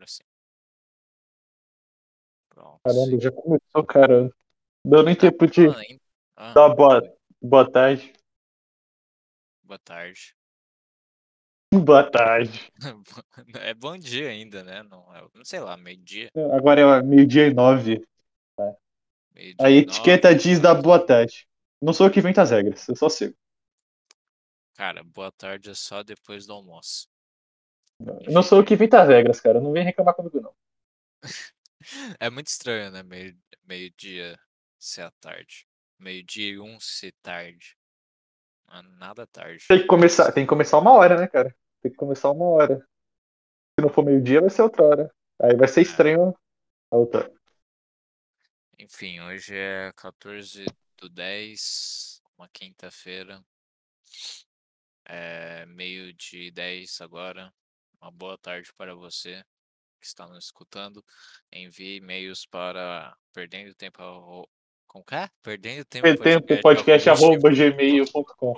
agora sim. Pronto. Caramba, já começou, cara. Deu nem Tá tempo de ainda? Ah, dar boa, boa tarde. boa tarde. Boa tarde. É bom dia ainda, né? Não, é, não sei lá, meio-dia. Agora é meio-dia e nove. meio-dia A etiqueta nove, diz da boa tarde. Não sou eu que invento as regras, eu só sigo. Cara, boa tarde é só depois do almoço. Não sou eu que invento as regras, cara. Não vem reclamar comigo, não. É muito estranho, né? Meio, meio-dia ser à tarde. Meio-dia e um ser tarde. Nada tarde. Tem que começar, tem que começar uma hora, né, cara? Tem que começar uma hora. Se não for meio-dia, vai ser outra hora. Aí vai ser estranho a outra. Enfim, hoje é 14 do 10, uma quinta-feira. É meio de 10 agora. Uma boa tarde para você que está nos escutando. Envie e-mails para perdendo tempo com que? é? Perdendo tempo Tempo podcast arroba gmail.com.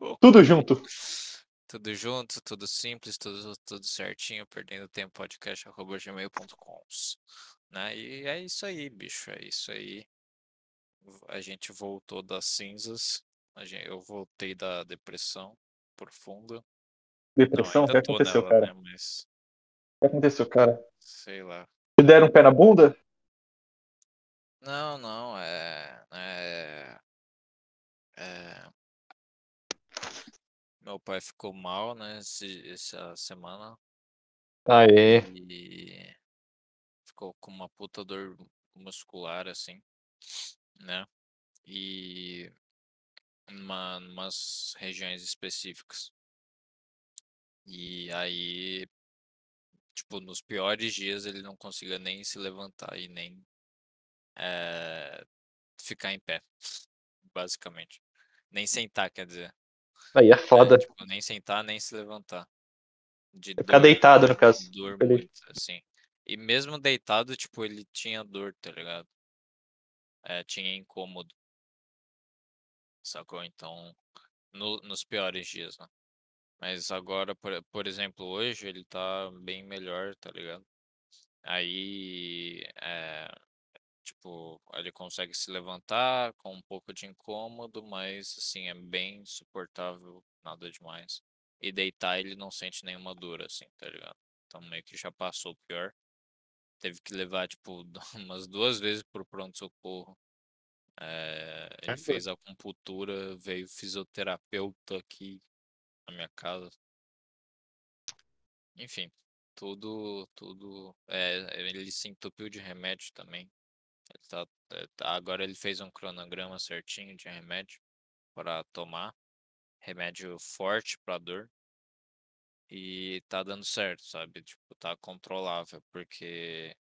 Tudo junto. Tudo junto, tudo simples, tudo, tudo certinho, perdendo tempo podcast arroba gmail.com. Né? E é isso aí, bicho, é isso aí. A gente voltou das cinzas, eu voltei da depressão profunda. Depressão? Não, o que aconteceu, nela, cara? né? Mas O que aconteceu, cara? sei lá. Te deram um pé na bunda? Não, não, é, é, é, meu pai ficou mal, né, esse- essa semana Aê. e ficou com uma puta dor muscular, assim, né, e uma, umas regiões específicas. E aí, tipo, nos piores dias ele não conseguia nem se levantar e nem é, ficar em pé, basicamente. Nem sentar, quer dizer. Aí é foda. É, tipo, nem sentar, nem se levantar. De É ficar dor, deitado, no caso. dor muito, assim. E mesmo deitado, tipo, ele tinha dor, tá ligado? É, tinha incômodo. Sacou? Então, no- nos piores dias, né? Mas agora, por, por exemplo, hoje ele tá bem melhor, tá ligado? Aí, é, tipo, ele consegue se levantar com um pouco de incômodo, mas assim, é bem suportável, nada demais. E deitar ele não sente nenhuma dor, assim, tá ligado? Então meio que já passou o pior. Teve que levar, tipo, umas duas vezes pro pronto-socorro. É, ele fez acupuntura, veio fisioterapeuta aqui na minha casa. Enfim, tudo, tudo. É, ele se entupiu de remédio também. Ele tá, é, tá- agora ele fez um cronograma certinho de remédio para tomar. Remédio forte para dor. E tá dando certo, sabe? Tipo, tá controlável, porque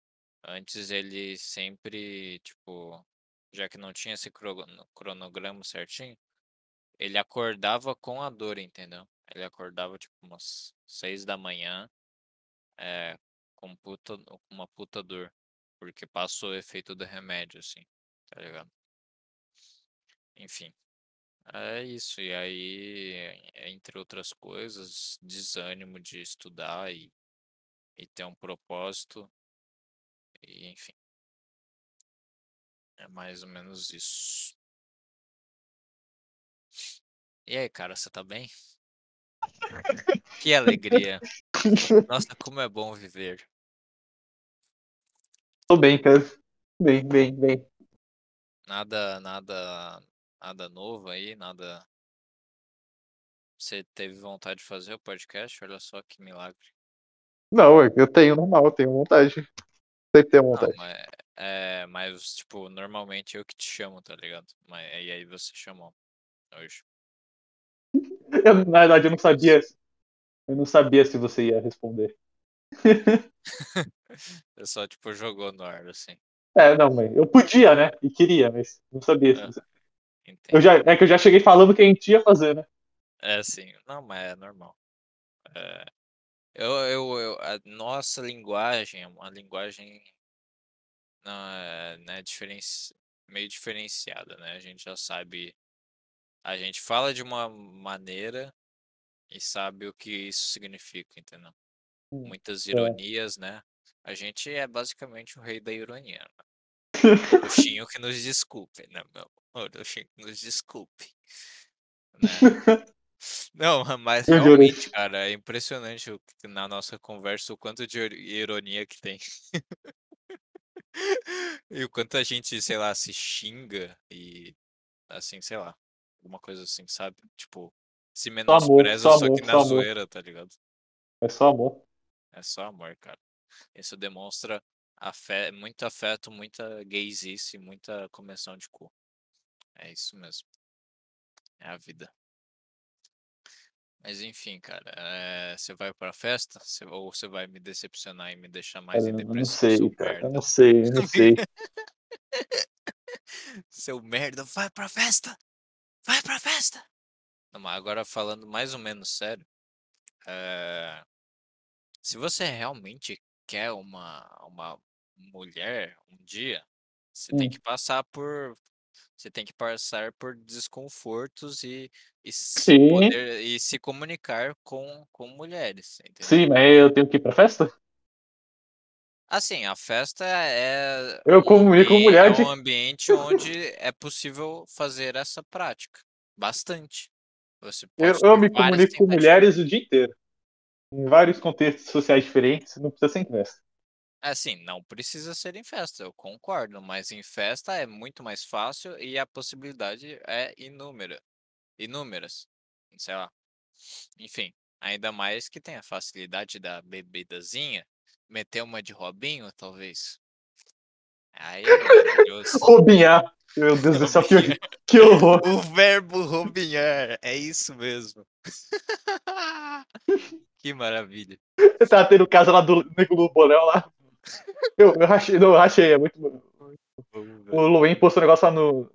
antes ele sempre, tipo, já que não tinha esse cro- cronograma certinho, ele acordava com a dor, entendeu? Ele acordava, tipo, umas seis da manhã, é, com puta, uma puta dor, porque passou o efeito do remédio, assim, tá ligado? Enfim, é isso. E aí, entre outras coisas, desânimo de estudar e, e ter um propósito, e enfim. É mais ou menos isso. E aí, cara, você tá bem? Que alegria. Nossa, como é bom viver. Tô bem, cara. Bem, bem, bem. Nada, nada, nada novo aí, nada. Você teve vontade de fazer o podcast? Olha só que milagre. Não, eu tenho normal, eu tenho vontade. Sempre tenho Não, vontade. mas, é, mas, tipo, normalmente eu que te chamo, tá ligado? Mas, e aí você chamou hoje. Eu, na verdade, eu não sabia. Eu não sabia se você ia responder. Você só, tipo, jogou no ar, assim. É, não, mas eu podia, né? E queria, mas não sabia. se É. você- Eu já, é que eu já cheguei falando que a gente ia fazer, né? É assim, não, mas é normal. É, eu, eu, eu- a nossa linguagem é uma linguagem não, é, né, diferenci, meio diferenciada, né? A gente já sabe, a gente fala de uma maneira e sabe o que isso significa, entendeu? Hum, Muitas é. ironias, né? A gente é basicamente o rei da ironia. Né? O Xinho que nos desculpe, né, meu amor? O Xinho que nos desculpe. Né? Não, mas realmente, cara, é impressionante na nossa conversa o quanto de ir- ironia que tem. E o quanto a gente, sei lá, se xinga e assim, sei lá, alguma coisa assim, sabe? Tipo, se Só amor, menospreza só só que amor, na só amor. zoeira, tá ligado? É só amor. É só amor, cara. Isso demonstra afé, muito afeto, muita gaysice, muita comensão de cu. É isso mesmo. É a vida. Mas enfim, cara, eh, você vai pra festa? Você- ou você vai me decepcionar e me deixar mais em eu não sei, cara. Eu não sei, eu não sei. Seu merda, vai pra festa! Vai pra festa! Não, mas agora falando mais ou menos sério, eh, se você realmente quer uma, uma mulher um dia, você tem Hum. que passar por. Você tem que passar por desconfortos e, e se poder e se comunicar com, com mulheres, entendeu? sim, mas eu tenho que ir pra festa? Assim, a festa é Eu um comunico com mulher é de. um ambiente onde é possível fazer essa prática. Bastante. Você Eu, eu me comunico com mulheres o dia inteiro. Em vários contextos sociais diferentes, não precisa ser em festa. Assim, não precisa ser em festa, eu concordo, mas em festa é muito mais fácil e a possibilidade é inúmera. Inúmeras. Sei lá. Enfim, ainda mais que tem a facilidade da bebidazinha. Meter uma de Robinho, talvez. Aí é. Robinhar. Meu Deus do céu, que, que horror. O verbo robinhar, é isso mesmo. que maravilha. Você tá tendo casa lá do Nego Boléu lá. Eu, eu rachei, não, eu rachei, é muito. O Luen postou um negócio lá no,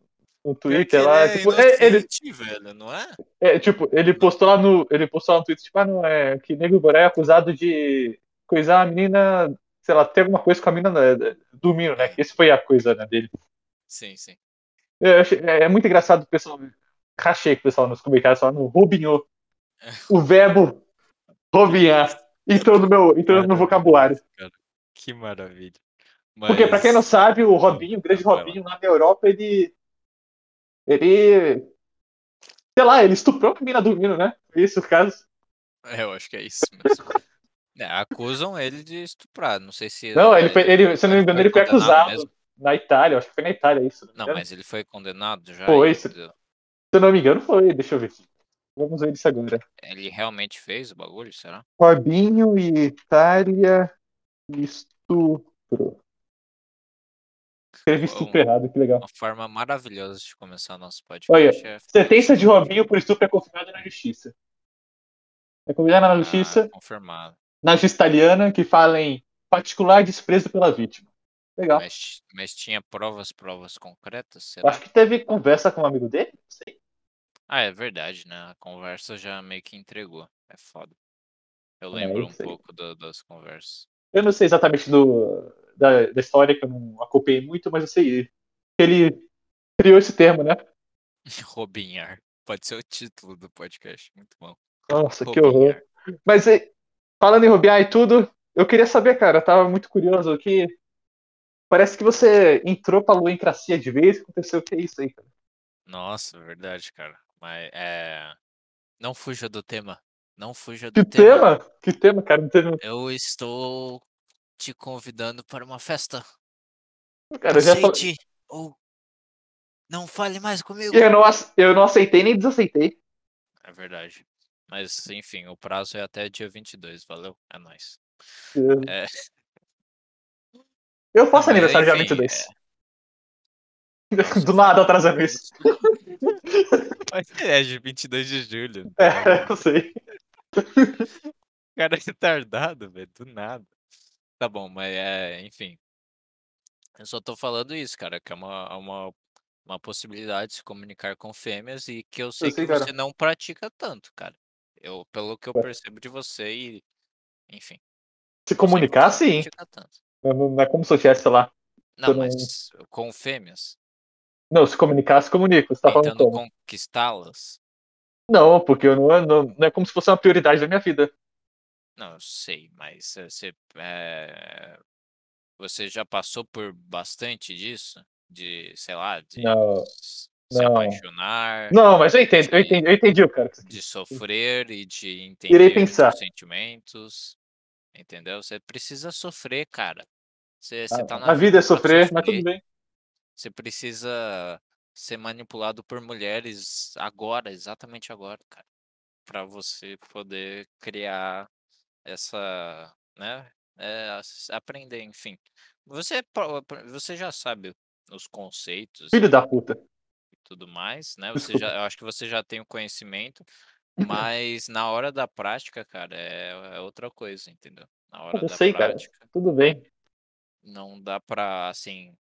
no Twitter ele lá. é Tipo, é, ele, velho, não é? é, tipo, ele postou lá no. Ele postou lá no Twitter, tipo, ah, não, é que Nego do Boléu é acusado de coisar a menina. Sei lá, ter alguma coisa com a menina né, dormindo, né? Esse foi a coisa né, dele. Sim, sim. Achei- é, é muito engraçado o pessoal. Rachei com o pessoal nos comentários falando Robinho. O verbo robinhar. Entrou no meu, entrou no meu vocabulário. Cara, que maravilha. Porque, pra quem não Mas- sabe, o Robinho, o grande. Robinho lá na Europa, ele. Ele. Sei lá, ele estuprou a menina dormindo, né? Isso o caso. É, eu acho que é isso mesmo. É, acusam ele de estuprar, não sei se... Não, eh, ele, foi, ele, se não me engano, ele foi acusado mesmo. na Itália, acho que foi na Itália isso. Não, mas ele foi condenado já. Foi, se- Se eu não me engano, foi. Deixa eu ver. Vamos ver isso agora. Ele realmente fez o bagulho, será? Robinho e Itália estupro. Escrevi estupro errado, que legal. Uma forma maravilhosa de começar nosso Olha, podcast. é sentença de Robinho por estupro é confirmada na justiça. É confirmada na justiça, Ah, confirmado. Na justiça italiana, que fala em particular desprezo pela vítima. Legal. Mas, mas tinha provas, provas concretas? Acho que teve conversa com um amigo dele, não sei. Ah, é verdade, né? A conversa já meio que entregou. É foda. Eu É, lembro um isso aí. pouco do- das conversas. Eu não sei exatamente do, da, da história, que eu não acompanhei muito, mas eu sei que ele criou esse termo, né? Robinhar. Pode ser o título do podcast. Muito bom. Nossa, que Robinhar. horror. Mas e, falando em Rubiar e tudo, eu queria saber, cara, eu tava muito curioso aqui. Parece que você entrou pra luencracia de vez. Aconteceu o que é isso aí, cara? Nossa, verdade, cara. Mas é. Não fuja do tema. Não fuja Que do tema. tema? Que tema, cara? Eu estou te convidando para uma festa. Cara, eu já falei... Ou não fale mais comigo. eu, não, eu não aceitei nem desaceitei. É verdade. Mas, enfim, o prazo é até dia 22. Valeu? É nóis. É, Eu faço mas aniversário dia enfim, 22. Nossa, Do nada atrasa isso. Mas é de 22 de julho. É, tá eu sei. O cara é retardado, velho. Do nada. Tá bom, mas é, enfim. Eu só tô falando isso, cara, que é uma, uma, uma possibilidade de se comunicar com fêmeas e que eu sei sei, que você cara. não pratica tanto, cara. Eu, pelo que eu Ué. percebo de você e. Enfim. Se comunicar, sim. Não, não é como se eu tivesse, sei lá. Não, não- mas com fêmeas. Não, se comunicar, se comunica. Você tá falando Tentando como? conquistá-las. Não, porque eu não, não, não é como se fosse uma prioridade da minha vida. Não, eu sei, mas eh, você. é, Você já passou por bastante disso? De, sei lá, de Não, se não. apaixonar, Não, mas eu entendo, eu de, entendi, eu entendi o cara. de sofrer e de Irei entender pensar. os sentimentos, entendeu? Você precisa sofrer, cara. Você, Ah, você tá não. na A vida é vida pra sofrer, mas tudo sofrer. bem. Você precisa ser manipulado por mulheres agora, exatamente agora, cara, Pra você poder criar essa, né? é, aprender, enfim. Você, você já sabe os conceitos Filho da puta. Tudo mais, né? Você Desculpa. já, eu acho que você já tem o conhecimento, mas na hora da prática, cara, é, é outra coisa, entendeu? Na hora Eu da sei, cara. prática, Tudo bem. não dá pra, assim,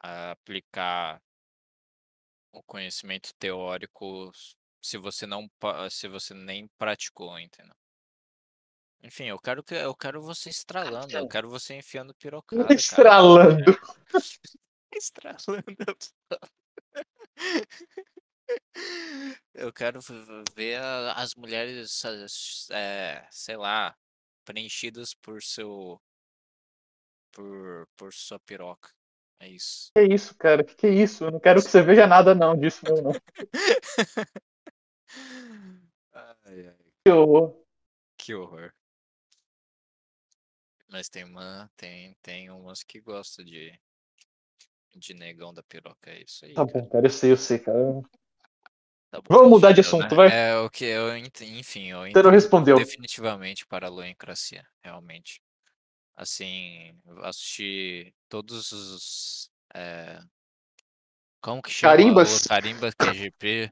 aplicar o conhecimento teórico se você não, se você nem praticou, entendeu? Enfim, eu quero que eu quero você estralando, eu quero você enfiando pirocada, cara. Estralando. Eu quero ver as mulheres, é, sei lá, preenchidas por seu, por, por sua piroca. É isso. Que isso, cara? Que que é isso? Eu não quero que você veja nada não disso, meu, não. Ai, ai, Que horror. que horror. Mas tem uma, tem, tem umas que gostam de, de negão da piroca, é isso aí, Tá cara. bom, cara. Eu sei, eu sei, cara. Tá bom, Vamos mudar de entendeu, assunto, né? vai. É o que eu, ent- enfim, eu Você não respondeu. definitivamente para a loencracia, realmente. Assim, assisti todos os, é, como que chama? Carimbas? O Carimba QGP,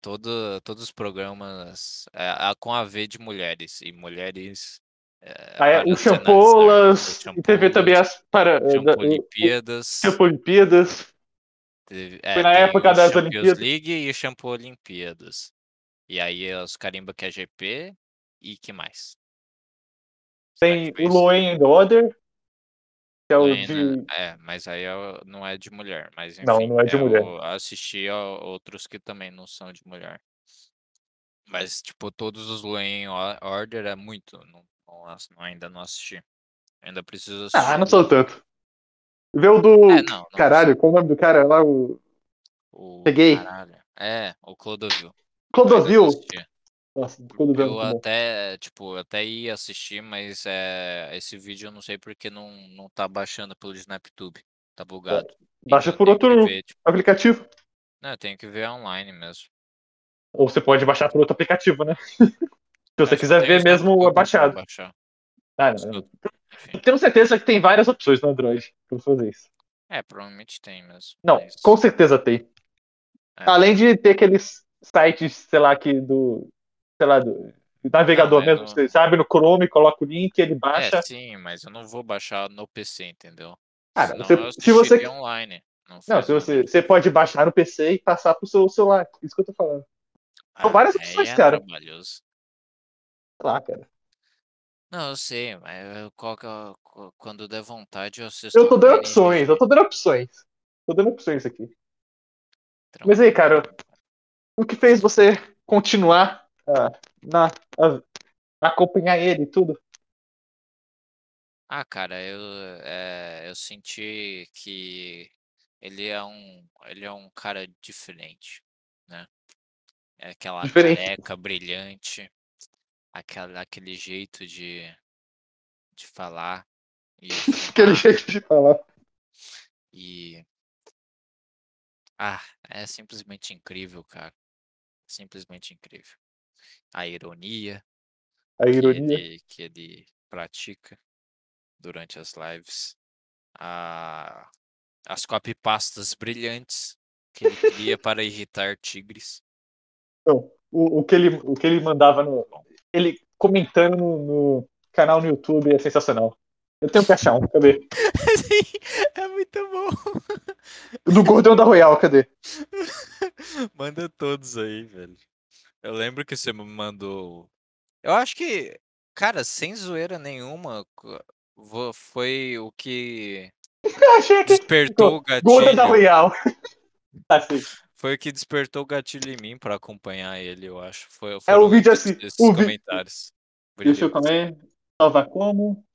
todo, todos os programas é, com a V de mulheres, e mulheres Ah, é, o é, Champolas. o E teve também Champolas, as para. da- o- Champolimpíadas, Shampoo Olimpíadas. teve, Foi é, na tem época o das Champions Olimpíadas. League e o Shampoo Olimpíadas. E aí é os Carimba QGP e que mais? Que Tem foi o? Loen and the Other, que é o de. é, mas aí é o- não é de mulher, mas Não, enfim, não é de mulher. eu assisti a outros que também não são de mulher. Mas, tipo, todos os and Order é muito, não, ainda não assisti. Ainda preciso Ah, assistir. não sou tanto. Vê o do. É, não, não Caralho, qual o nome do cara lá? O O Peguei. caralho. É, o Clodovil. Clodovil. Nossa, Clodovil é Eu até, tipo, até ia assistir, mas é, esse vídeo eu não sei porque não, não tá baixando pelo SnapTube. Tá bugado. Baixa Então por outro ver, tipo, aplicativo. não, eu tenho que ver online mesmo. Ou você pode baixar por outro aplicativo, né? Se você só quiser tenho ver mesmo abaixado. baixar. Ah, não. eu- tenho certeza que tem várias opções no Android pra fazer isso. É, provavelmente tem mesmo. Não, mas- com certeza tem. É. Além de ter aqueles sites, sei lá, que do. Sei lá, do do navegador Não, é mesmo. no- Você sabe no Chrome, coloca o link, ele baixa. É, sim, mas eu não vou baixar no PC, entendeu? Cara, Senão você- se você- online. Não, Não, se você, você pode baixar no PC e passar pro seu celular. Isso que eu tô falando. são várias aí opções, é cara. trabalhoso. Sei lá, cara. Não, eu sei, mas eu- qual que é o- qu- quando der vontade eu assisto. Eu tô dando em opções, eu tô dando opções. Tô dando opções aqui. Mas aí, cara, o que fez você continuar ah, na, a- a acompanhar ele e tudo? Ah, cara, eu, é, eu senti que ele é um, ele é um cara diferente, né? É aquela Diferente. careca brilhante, aquela, aquele jeito de, de falar e Aquele jeito de falar. e ah, é simplesmente incrível, cara. Simplesmente incrível. A ironia A que ironia. ele, que ele pratica durante as lives, a, as copypastas brilhantes que ele cria para irritar tigres. Não, o, o, que ele, o que ele mandava no. Ele comentando no, no canal no YouTube é sensacional. Eu tenho que achar um, cadê? é muito bom. Do Gordão da Royal, cadê? Manda todos aí, velho. Eu lembro que você me mandou. Eu acho que, cara, sem zoeira nenhuma, foi o que Eu achei que. despertou o Gordão da gatilho. Royal. Assim, Foi o que despertou o gatilho em mim pra acompanhar ele, eu acho. Foi, é o vídeo assim. esses O vi... comentários. Deixa eu comer. Salva como?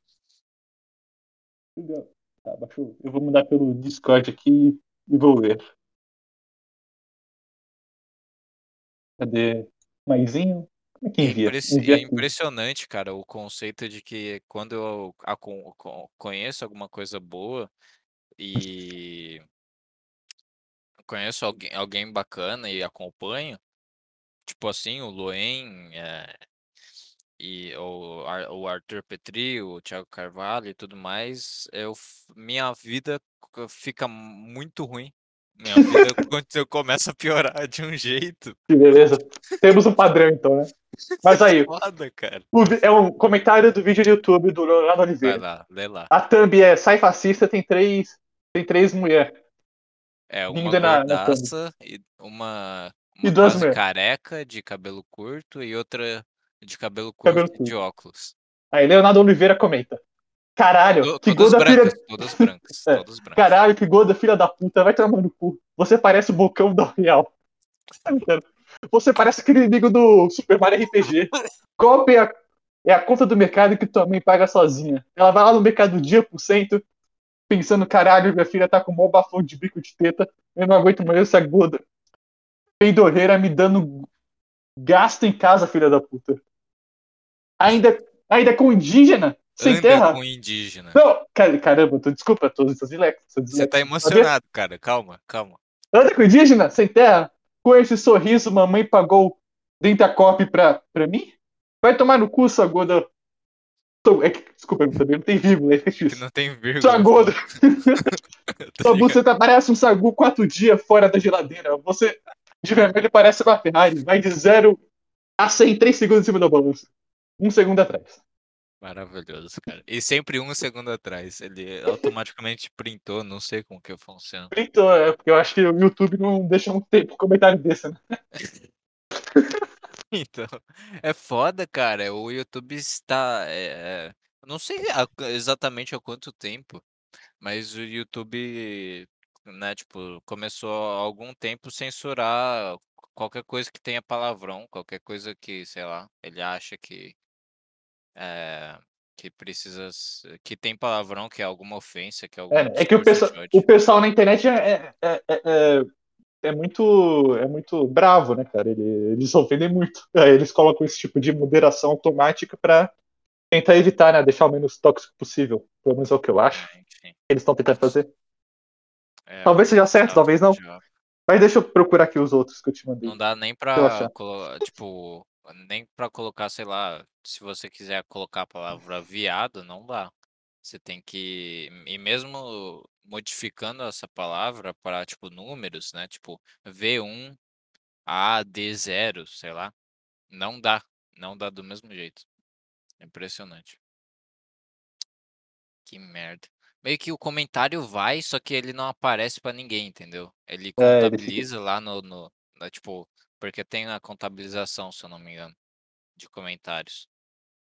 Tá, baixou. Eu vou mandar pelo Discord aqui e vou ver. Cadê? Maisinho? Como é que envia? impressi- Envia é impressionante, cara, o conceito de que quando eu conheço alguma coisa boa e conheço alguém, alguém bacana e acompanho, tipo assim, o Luen, é, e o, o Arthur Petri, o Thiago Carvalho e tudo mais, eu, minha vida fica muito ruim. Minha vida quando começa a piorar de um jeito. Que beleza. Temos um padrão, então, né? Mas aí, Foda, cara. o é um comentário do vídeo do YouTube do Leonardo Vai Oliveira. lá, lê lá. A thumb é sai fascista, tem três, tem três mulheres. É uma thumb. gordaça e uma, E uma duas quase mulher. careca de cabelo curto e outra de cabelo Cabelo curto e de óculos. Aí Leonardo Oliveira comenta. Caralho, que gorda filha. brancas, todas brancas, É, todas brancas. Caralho, que gorda filha da puta, vai tomar no cu. Você parece o bocão da Real. Você parece aquele inimigo do Super Mario RPG. Copa é a, é a conta do mercado que tua mãe paga sozinha. Ela vai lá no mercado dia por cento, pensando, caralho, minha filha tá com um mó bafão de bico de teta, eu não aguento mais essa gorda. Peidorreira me dando gasto em casa, filha da puta. Ainda, ainda com indígena, sem Anda terra. com indígena. Não, cara, caramba, tô, desculpa, tô, tô dislexo. Tô Você tá emocionado, cara. Calma, calma. Anda com indígena, sem terra? Com esse sorriso, mamãe pagou Dentacop pra, pra mim? Vai tomar no cu, sua gorda. É que- desculpa, também não tem vírgula, é Que difícil. não tem vírgula. Sua gorda, sua buceta parece um sagu quatro dias fora da geladeira. Você de vermelho parece uma Ferrari. Vai de zero a 100 em 3 segundos em cima da balança. Um segundo atrás. Maravilhoso, cara. E sempre um segundo atrás. Ele automaticamente printou, não sei como que funciona. Então, é, porque eu acho que o YouTube não deixa muito tempo comentário desse, né? Então, é foda, cara. O YouTube está. é, é, eu não sei exatamente há quanto tempo, mas o YouTube, né, tipo, começou há algum tempo censurar qualquer coisa que tenha palavrão, qualquer coisa que, sei lá, ele acha que é, que precisa, s- que tem palavrão, que é alguma ofensa, que é algum É, é que o discurso pessoal, o ódio. pessoal na internet é, é, é, é, é muito, é muito bravo, né, cara? Ele- Eles ofendem muito. Aí eles colocam esse tipo de moderação automática pra tentar evitar, né? Deixar o menos tóxico possível. Pelo menos é o que eu acho. Enfim, Eles estão tentando fazer. é, Talvez seja certo, tá, talvez não. já- Mas deixa eu procurar aqui os outros que eu te mandei. Não dá nem pra, tipo, nem pra colocar, sei lá, se você quiser colocar a palavra viado, não dá. Você tem que, e mesmo modificando essa palavra para, tipo, números, né? Tipo, V1, A, D0, sei lá. Não dá, não dá do mesmo jeito. Impressionante. Que merda. Meio que o comentário vai, só que ele não aparece pra ninguém, entendeu? Ele É, ele contabiliza lá no, no na, tipo, porque tem a contabilização, se eu não me engano, de comentários.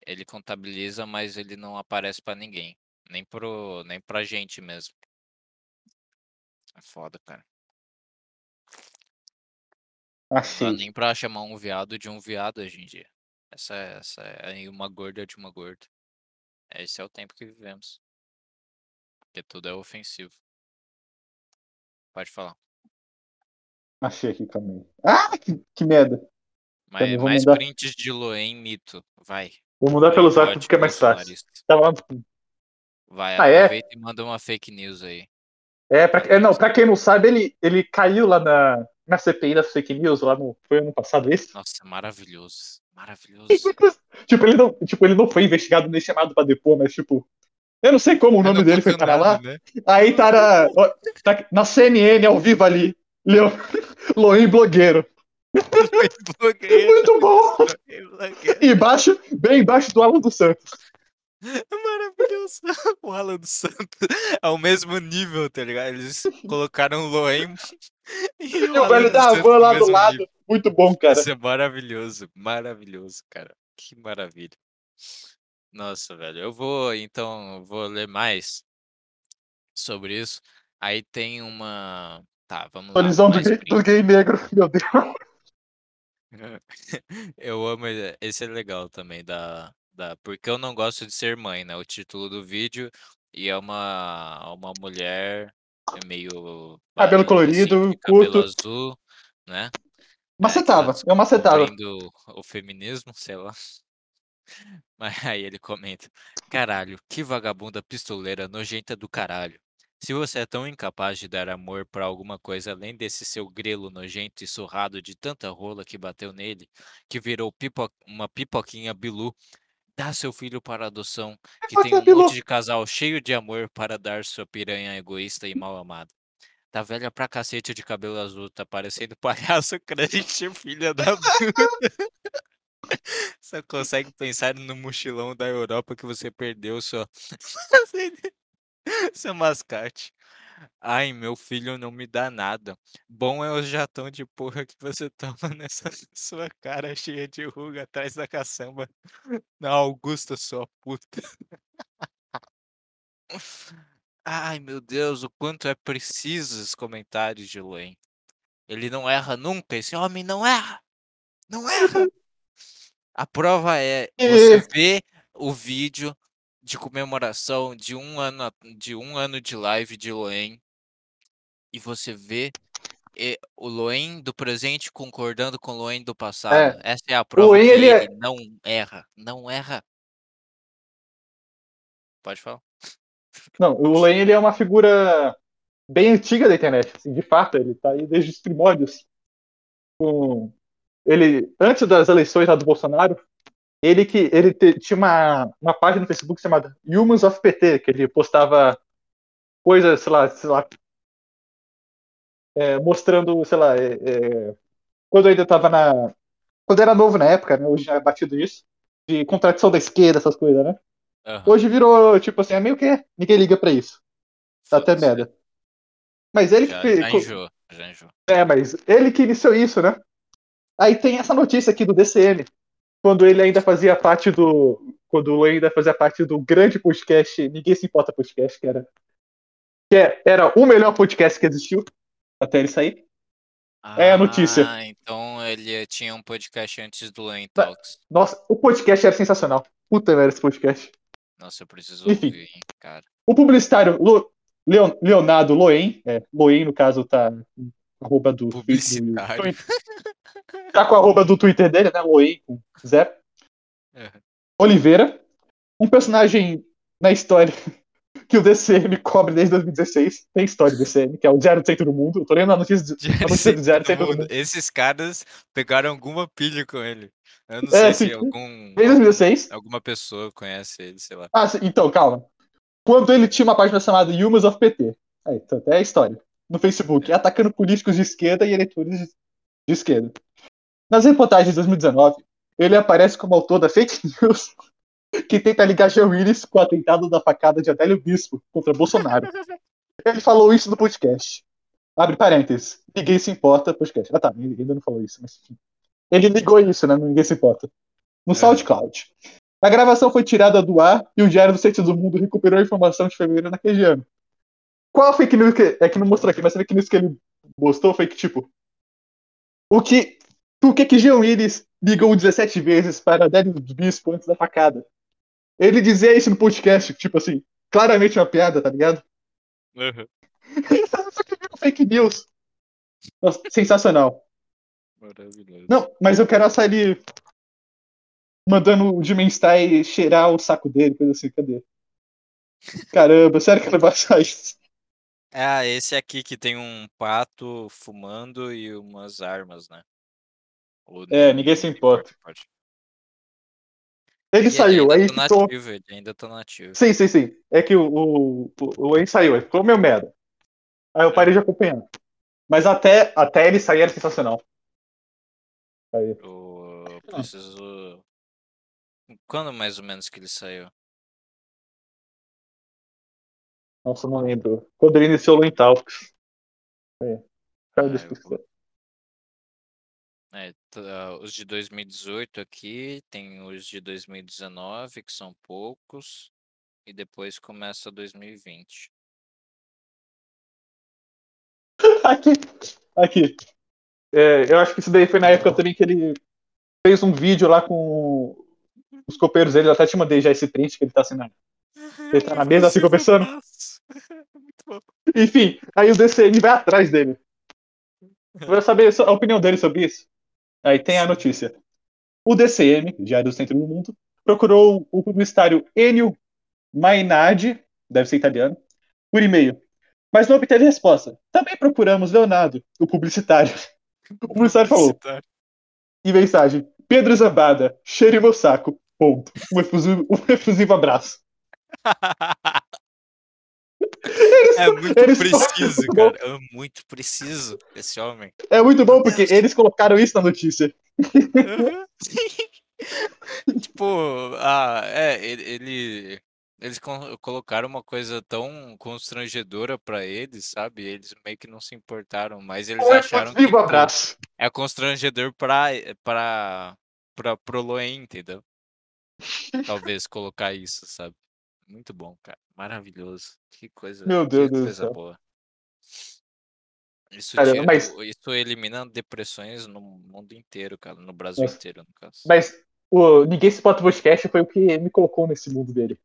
Ele contabiliza, mas ele não aparece pra ninguém, nem pro, nem pra gente mesmo. É foda, cara. Não dá Achei. nem pra chamar um viado de um viado hoje em dia. Essa é, essa é uma gorda de uma gorda. Esse é o tempo que vivemos. Porque tudo é ofensivo. Pode falar. Achei aqui também. Ah, que, que merda. Mais, mais mandar. prints de Loen mito. Vai. Vou mudar pelo zap porque é mais fácil. Tá lá. Vai, Ah, é? aproveita e manda uma fake news aí. É, pra, é, não, pra quem não sabe, ele, ele caiu lá na, na CPI das fake news, lá no. Foi ano passado isso? Nossa, maravilhoso. Maravilhoso. tipo, ele não, tipo, ele não foi investigado nem chamado pra depor, mas tipo. Eu não sei como o nome dele foi parar lá. né? Aí tá na, ó, tá na CNN ao vivo ali. Leo, Loen blogueiro. Blogueiro, Muito bom! E embaixo, bem embaixo do Alan dos Santos. Maravilhoso. O Alan dos Santos é o mesmo nível, tá ligado? Eles colocaram o Loen e E o Alan velho da Santos van no lá do lado. nível. Muito bom, cara. Isso é maravilhoso, maravilhoso, cara. Que maravilha. Nossa, velho. Eu vou, então, vou ler mais sobre isso. Aí tem uma. Tá, vamos lá. Solizão do do gay negro, meu Deus. Eu amo. Esse é legal também, da, da. Porque eu não gosto de ser mãe, né? O título do vídeo. E é uma, uma mulher meio Cabelo baranga, assim, colorido, de cabelo curto. azul, né? Macetava, É, que tá é macetava. o feminismo, sei lá. Mas aí ele comenta: Caralho, que vagabunda pistoleira nojenta do caralho. Se você é tão incapaz de dar amor pra alguma coisa além desse seu grelo nojento e surrado de tanta rola que bateu nele, que virou pipo- uma pipoquinha bilu, dá seu filho para adoção, que tem um monte de casal cheio de amor para dar sua piranha egoísta e mal amada. Tá velha pra cacete de cabelo azul, tá parecendo palhaço crente, filha da puta. Só consegue pensar no mochilão da Europa que você perdeu sua... seu mascate. Ai, meu filho não me dá nada. Bom é o jatão de porra que você toma nessa sua cara cheia de ruga atrás da caçamba. Na Augusta, sua puta. Ai, meu Deus, o quanto é preciso os comentários de Luen. Ele não erra nunca, esse homem não erra. Não erra. A prova é você vê o vídeo de comemoração de um ano de um ano de live de Loen e você vê eh, o Loen do presente concordando com o Loen do passado. Essa é a prova Loen, que ele ele, é- não erra, não erra. Pode falar. Não, o Lane ele é uma figura bem antiga da internet, assim, de fato, ele tá aí desde os primórdios. Com... Ele, antes das eleições lá do Bolsonaro, ele que ele te- tinha uma, uma página no Facebook chamada Humans of PT, que ele postava coisas, sei lá, sei lá é, mostrando, sei lá, é, é, quando eu ainda tava na. Quando era novo na época, né? Hoje já é batido isso, de contradição da esquerda, essas coisas, né? Aham, Hoje virou, tipo assim, é meio que ninguém liga pra isso. Tá até merda. Mas ele Já, que. já enjoou, já enjoou. É, mas ele que iniciou isso, né? Aí tem essa notícia aqui do DCM, quando ele ainda fazia parte do. Quando o ainda fazia parte do grande podcast Ninguém Se Importa Podcast, que era. Que é- era o melhor podcast que existiu até ele sair. É a notícia. Ah, então ele tinha um podcast antes do Loen Talks. Nossa, o podcast era sensacional. Puta merda, esse podcast. Nossa, eu preciso Enfim. ouvir, hein, cara. O publicitário Lo- Leon- Leonardo Loen, é, Loen no caso tá arroba do, do. Twitter, tá com a arroba do Twitter dele, né? Com Zé. Aham. Oliveira, um personagem na história que o DCM cobre desde 2016. Tem história do DCM, que é o Diário do Centro do Mundo. Eu tô lendo a notícia, do- a notícia do Diário do Centro do Mundo. Esses caras pegaram alguma pilha com ele. Eu não É, sei sim. se algum, Desde 2016. alguma pessoa conhece ele, sei lá. Ah, então, calma. Quando ele tinha uma página chamada Humans of PT. Aí, então, até a história. No Facebook, atacando políticos de esquerda e eleitores de esquerda. Nas reportagens de 2019, ele aparece como autor da fake news que tenta ligar Jean Willis com o atentado da facada de Adélio Bispo contra Bolsonaro. Ele falou isso no podcast. Abre parênteses. Ninguém se importa, podcast. Ah tá, ele ainda não falou isso, mas enfim. Ele ligou isso, né? Ninguém se importa. No É. SoundCloud. A gravação foi tirada do ar e o Diário do Centro do Mundo recuperou a informação de fevereiro naquele ano. Qual a fake news que. É que não mostrou aqui, mas a fake news que ele postou foi que, tipo. O que. Por que que Jean Willis ligou 17 vezes para Adélio Bispo antes da facada? Ele dizia isso no podcast, tipo assim, claramente uma piada, tá ligado? Só que fake news. Nossa, sensacional. Maravilhoso. Não, mas eu quero essa ele mandando o Jimmy Stein cheirar o saco dele, coisa assim, cadê? Caramba, sério que ele vai achar isso? Ah, esse aqui que tem um pato fumando e umas armas, né? Ou É, ninguém se importa. pode. Ele saiu, ainda aí tá ficou. nativo, ele ainda tá nativo. Sim, sim, sim. É que o, o, o, Wayne saiu, ele ficou meio merda. Aí eu parei de acompanhar. Mas até, até ele sair era sensacional. Aí. Eu preciso. Quando mais ou menos que ele saiu? Nossa, não lembro. Ele iniciou o Loin Talks. É. Cara, Ah. É, tá, os de 2018 aqui, tem os de 2019, que são poucos, e depois começa 2020. Aqui, aqui. É, eu acho que isso daí foi na época também que ele fez um vídeo lá com os copeiros dele. Eu até te mandei já esse print que ele tá assinando. Ele tá na mesa assim conversando. Muito bom. Enfim, aí o DCM vai atrás dele. Vai saber a opinião dele sobre isso. Aí tem a notícia. O DCM, Diário do Centro do Mundo, procurou o publicitário Enio Mainardi, deve ser italiano, por e-mail. Mas não obteve resposta. Também procuramos Leonardo, o publicitário. O publicitário falou, em mensagem, Pedro Zambada, cheire meu saco. Ponto. Um efusivo, um efusivo abraço. Eles- É muito preciso, cara. É muito preciso esse homem. É muito bom porque eles colocaram isso na notícia. Aham. tipo, ah, é, ele, ele- eles colocaram uma coisa tão constrangedora pra eles, sabe? Eles meio que não se importaram, mas eles Um acharam que tipo, abraço. é constrangedor pra, pra, pra, pro Loen, entendeu? Talvez colocar isso, sabe? Muito bom, cara. Maravilhoso. Que coisa, Meu Deus que coisa céu. boa. Isso, Cara, tira, mas- isso elimina depressões no mundo inteiro, cara. No Brasil Nossa. inteiro, no caso. Mas o Ninguém Se Bota Podcast foi o que me colocou nesse mundo dele.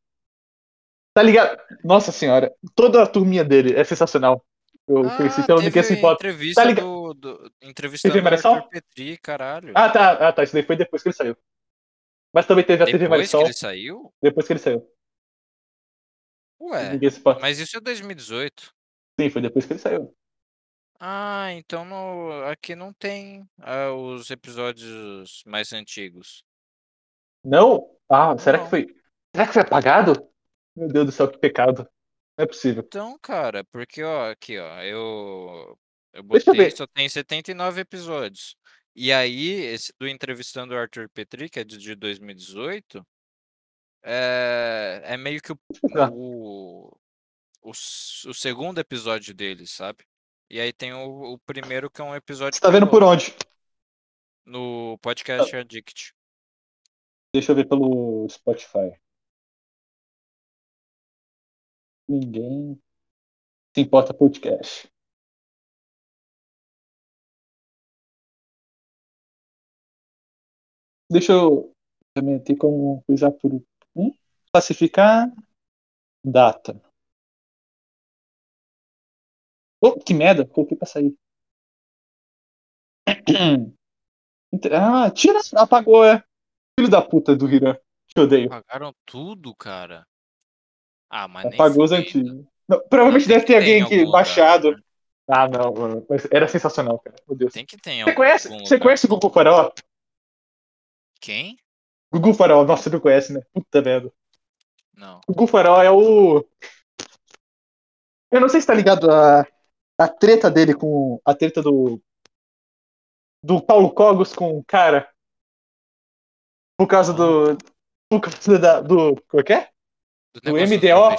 Tá ligado? Nossa senhora, toda a turminha dele é sensacional. Eu conheci Ah, pelo teve Ninguém Se Bota. entrevista ligado? do, do entrevistando o Marechal? Arthur Petri, caralho. Ah, tá, ah, tá. Isso daí foi depois que ele saiu. Mas também teve a TV Depois que Marisol, ele saiu? depois que ele saiu. Ué, mas isso é 2018. Sim, foi depois que ele saiu. Ah, então no, aqui não tem ah, os episódios mais antigos. Não? Ah, será Não. que foi. Será que foi apagado? Meu Deus do céu, que pecado. Não é possível. Então, cara, porque, ó, aqui, ó, eu, eu Deixa eu botei, só tem 79 episódios. E aí, esse do Entrevistando o Arthur Petri, que é de 2018, é, é meio que o, Ah. o, o, o segundo episódio dele, sabe? E aí tem o, o primeiro, que é um episódio Você tá vendo por onde? no podcast Addict. Deixa eu ver pelo Spotify. Ninguém se importa podcast. Deixa eu também ter como por hum? Classificar data. Oh, que merda, coloquei pra sair. Ah, tira, apagou, é. Filho da puta do Hiram. Te odeio. Pagaram tudo, cara. Ah, mas nem Apagou os antigos. Não, provavelmente Não, deve ter alguém aqui lugar, baixado. né? Ah, não, mano. Mas era sensacional, cara. Meu Deus. Tem que ter Você conhece, você conhece o Gugu Farol? Quem? Gugu Farol, nossa, você não conhece, né? Puta merda. Não. O Gugu Farol é o. Eu não sei se tá ligado a, a treta dele com. A treta do. Do Paulo Cogos com o cara. Por causa do. Por causa da, do. Como é que é? Do Do MDO?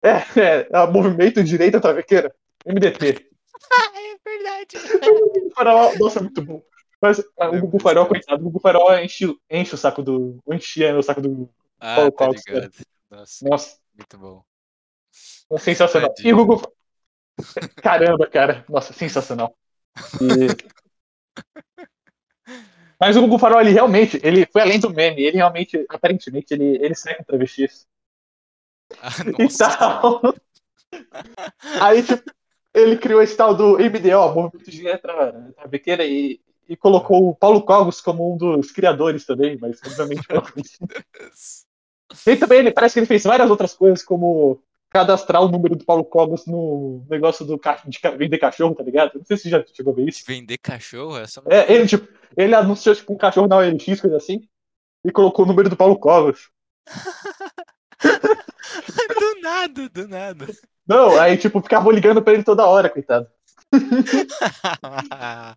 É, é, é o Movimento Direita Travequeira. MDT. Ah, é verdade. O Gugu Farol, nossa, muito bom. Mas ah, o Lembro Gugu Farol, coitado, o Gugu Farol enche, enche o saco do. Enchia o saco do. Ah, Paulo tá Cogos, cara. Nossa, Nossa, muito bom. sensacional. E o Gugu. Caramba, cara. Nossa, sensacional. E- Mas o Gugu Farol, ele realmente, ele foi além do meme. Ele realmente, aparentemente, ele, ele sai com travestis. Ah, E nossa. tal. Aí, tipo, ele criou esse tal do MDO, Movimento de Letra Travequeira, e, e colocou o Paulo Cogos como um dos criadores também, mas obviamente não. E também ele parece que ele fez várias outras coisas, como cadastrar o número do Paulo Cogos no negócio do ca- de vender cachorro, tá ligado? Não sei se você já chegou a ver isso. vender cachorro? Não É, ele, tipo, ele anunciou tipo, um cachorro na OLX, coisa assim, e colocou o número do Paulo Cogos. Do nada, do nada. Não, aí, tipo, ficavam ligando pra ele toda hora, coitado.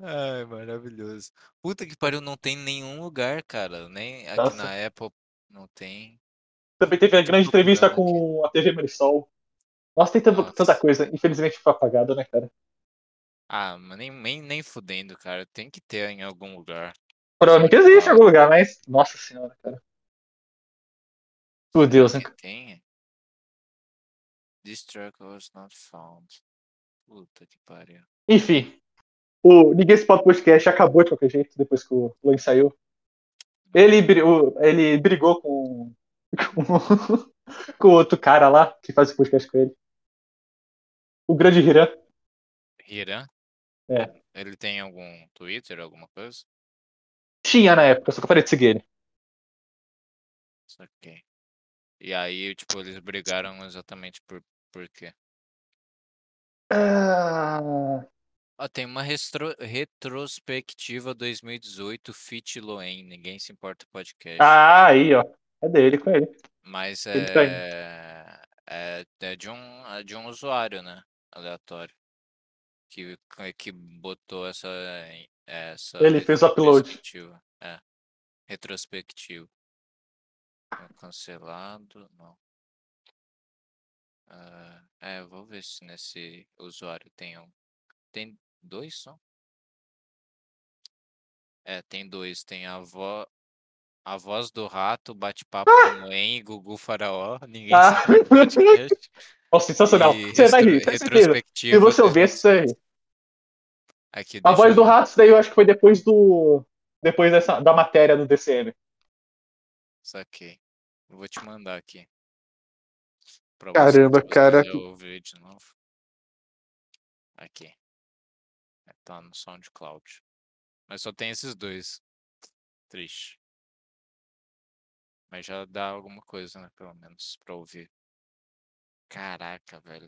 Ai, maravilhoso. Puta que pariu, não tem nenhum lugar, cara. Nem aqui Nossa. na Apple não tem. Também teve a grande entrevista com a TV Marisol. Nossa, tem tanta, Nossa. tanta coisa. Infelizmente foi apagada, né, cara? Ah, mas nem, nem, nem fudendo, cara. Tem que ter em algum lugar. Provavelmente existe em algum lugar, mas. Nossa senhora, cara. Meu Deus, hein? Tem. This track was not found. Puta que pariu. Enfim. O Ninguém Se Pode Podcast acabou de qualquer jeito depois que o Luan saiu. Ele, ele brigou com. com com o outro cara lá que faz o podcast com ele. O grande Hiran. Hiran? É. Ele tem algum Twitter, alguma coisa? Tinha na época, só que eu parei de seguir ele. Ok. E aí, tipo, eles brigaram exatamente por, por quê? Ah, Ó, tem uma restro- retrospectiva 2018 Fit Loen, ninguém se importa podcast. ah, aí, ó. É dele com ele. Mas ele tá aí. é, é, é de um, é de um usuário, né? Aleatório. Que, que botou essa, essa Ele fez o upload. retrospectiva. É. Retrospectivo. É Cancelado, não. Ah, é, eu vou ver se nesse usuário tem um. Tem dois só? É, tem dois. Tem a, vo... a voz do rato, bate-papo com o En e Gugu Faraó. Ninguém Ah. com podcast. Ó, sensacional. E Você vai rir, tem certeza. retrospectiva. Se você ouvir, você vai rir. Aqui, A voz eu do rato, isso daí eu acho que foi depois do. Depois dessa, da matéria do DCM. Saquei. Eu vou te mandar aqui. Pra Caramba, você, cara. novo. Aqui. Tá no SoundCloud. Mas só tem esses dois. Triste. Mas já dá alguma coisa, né? Pelo menos, pra ouvir. Caraca, velho.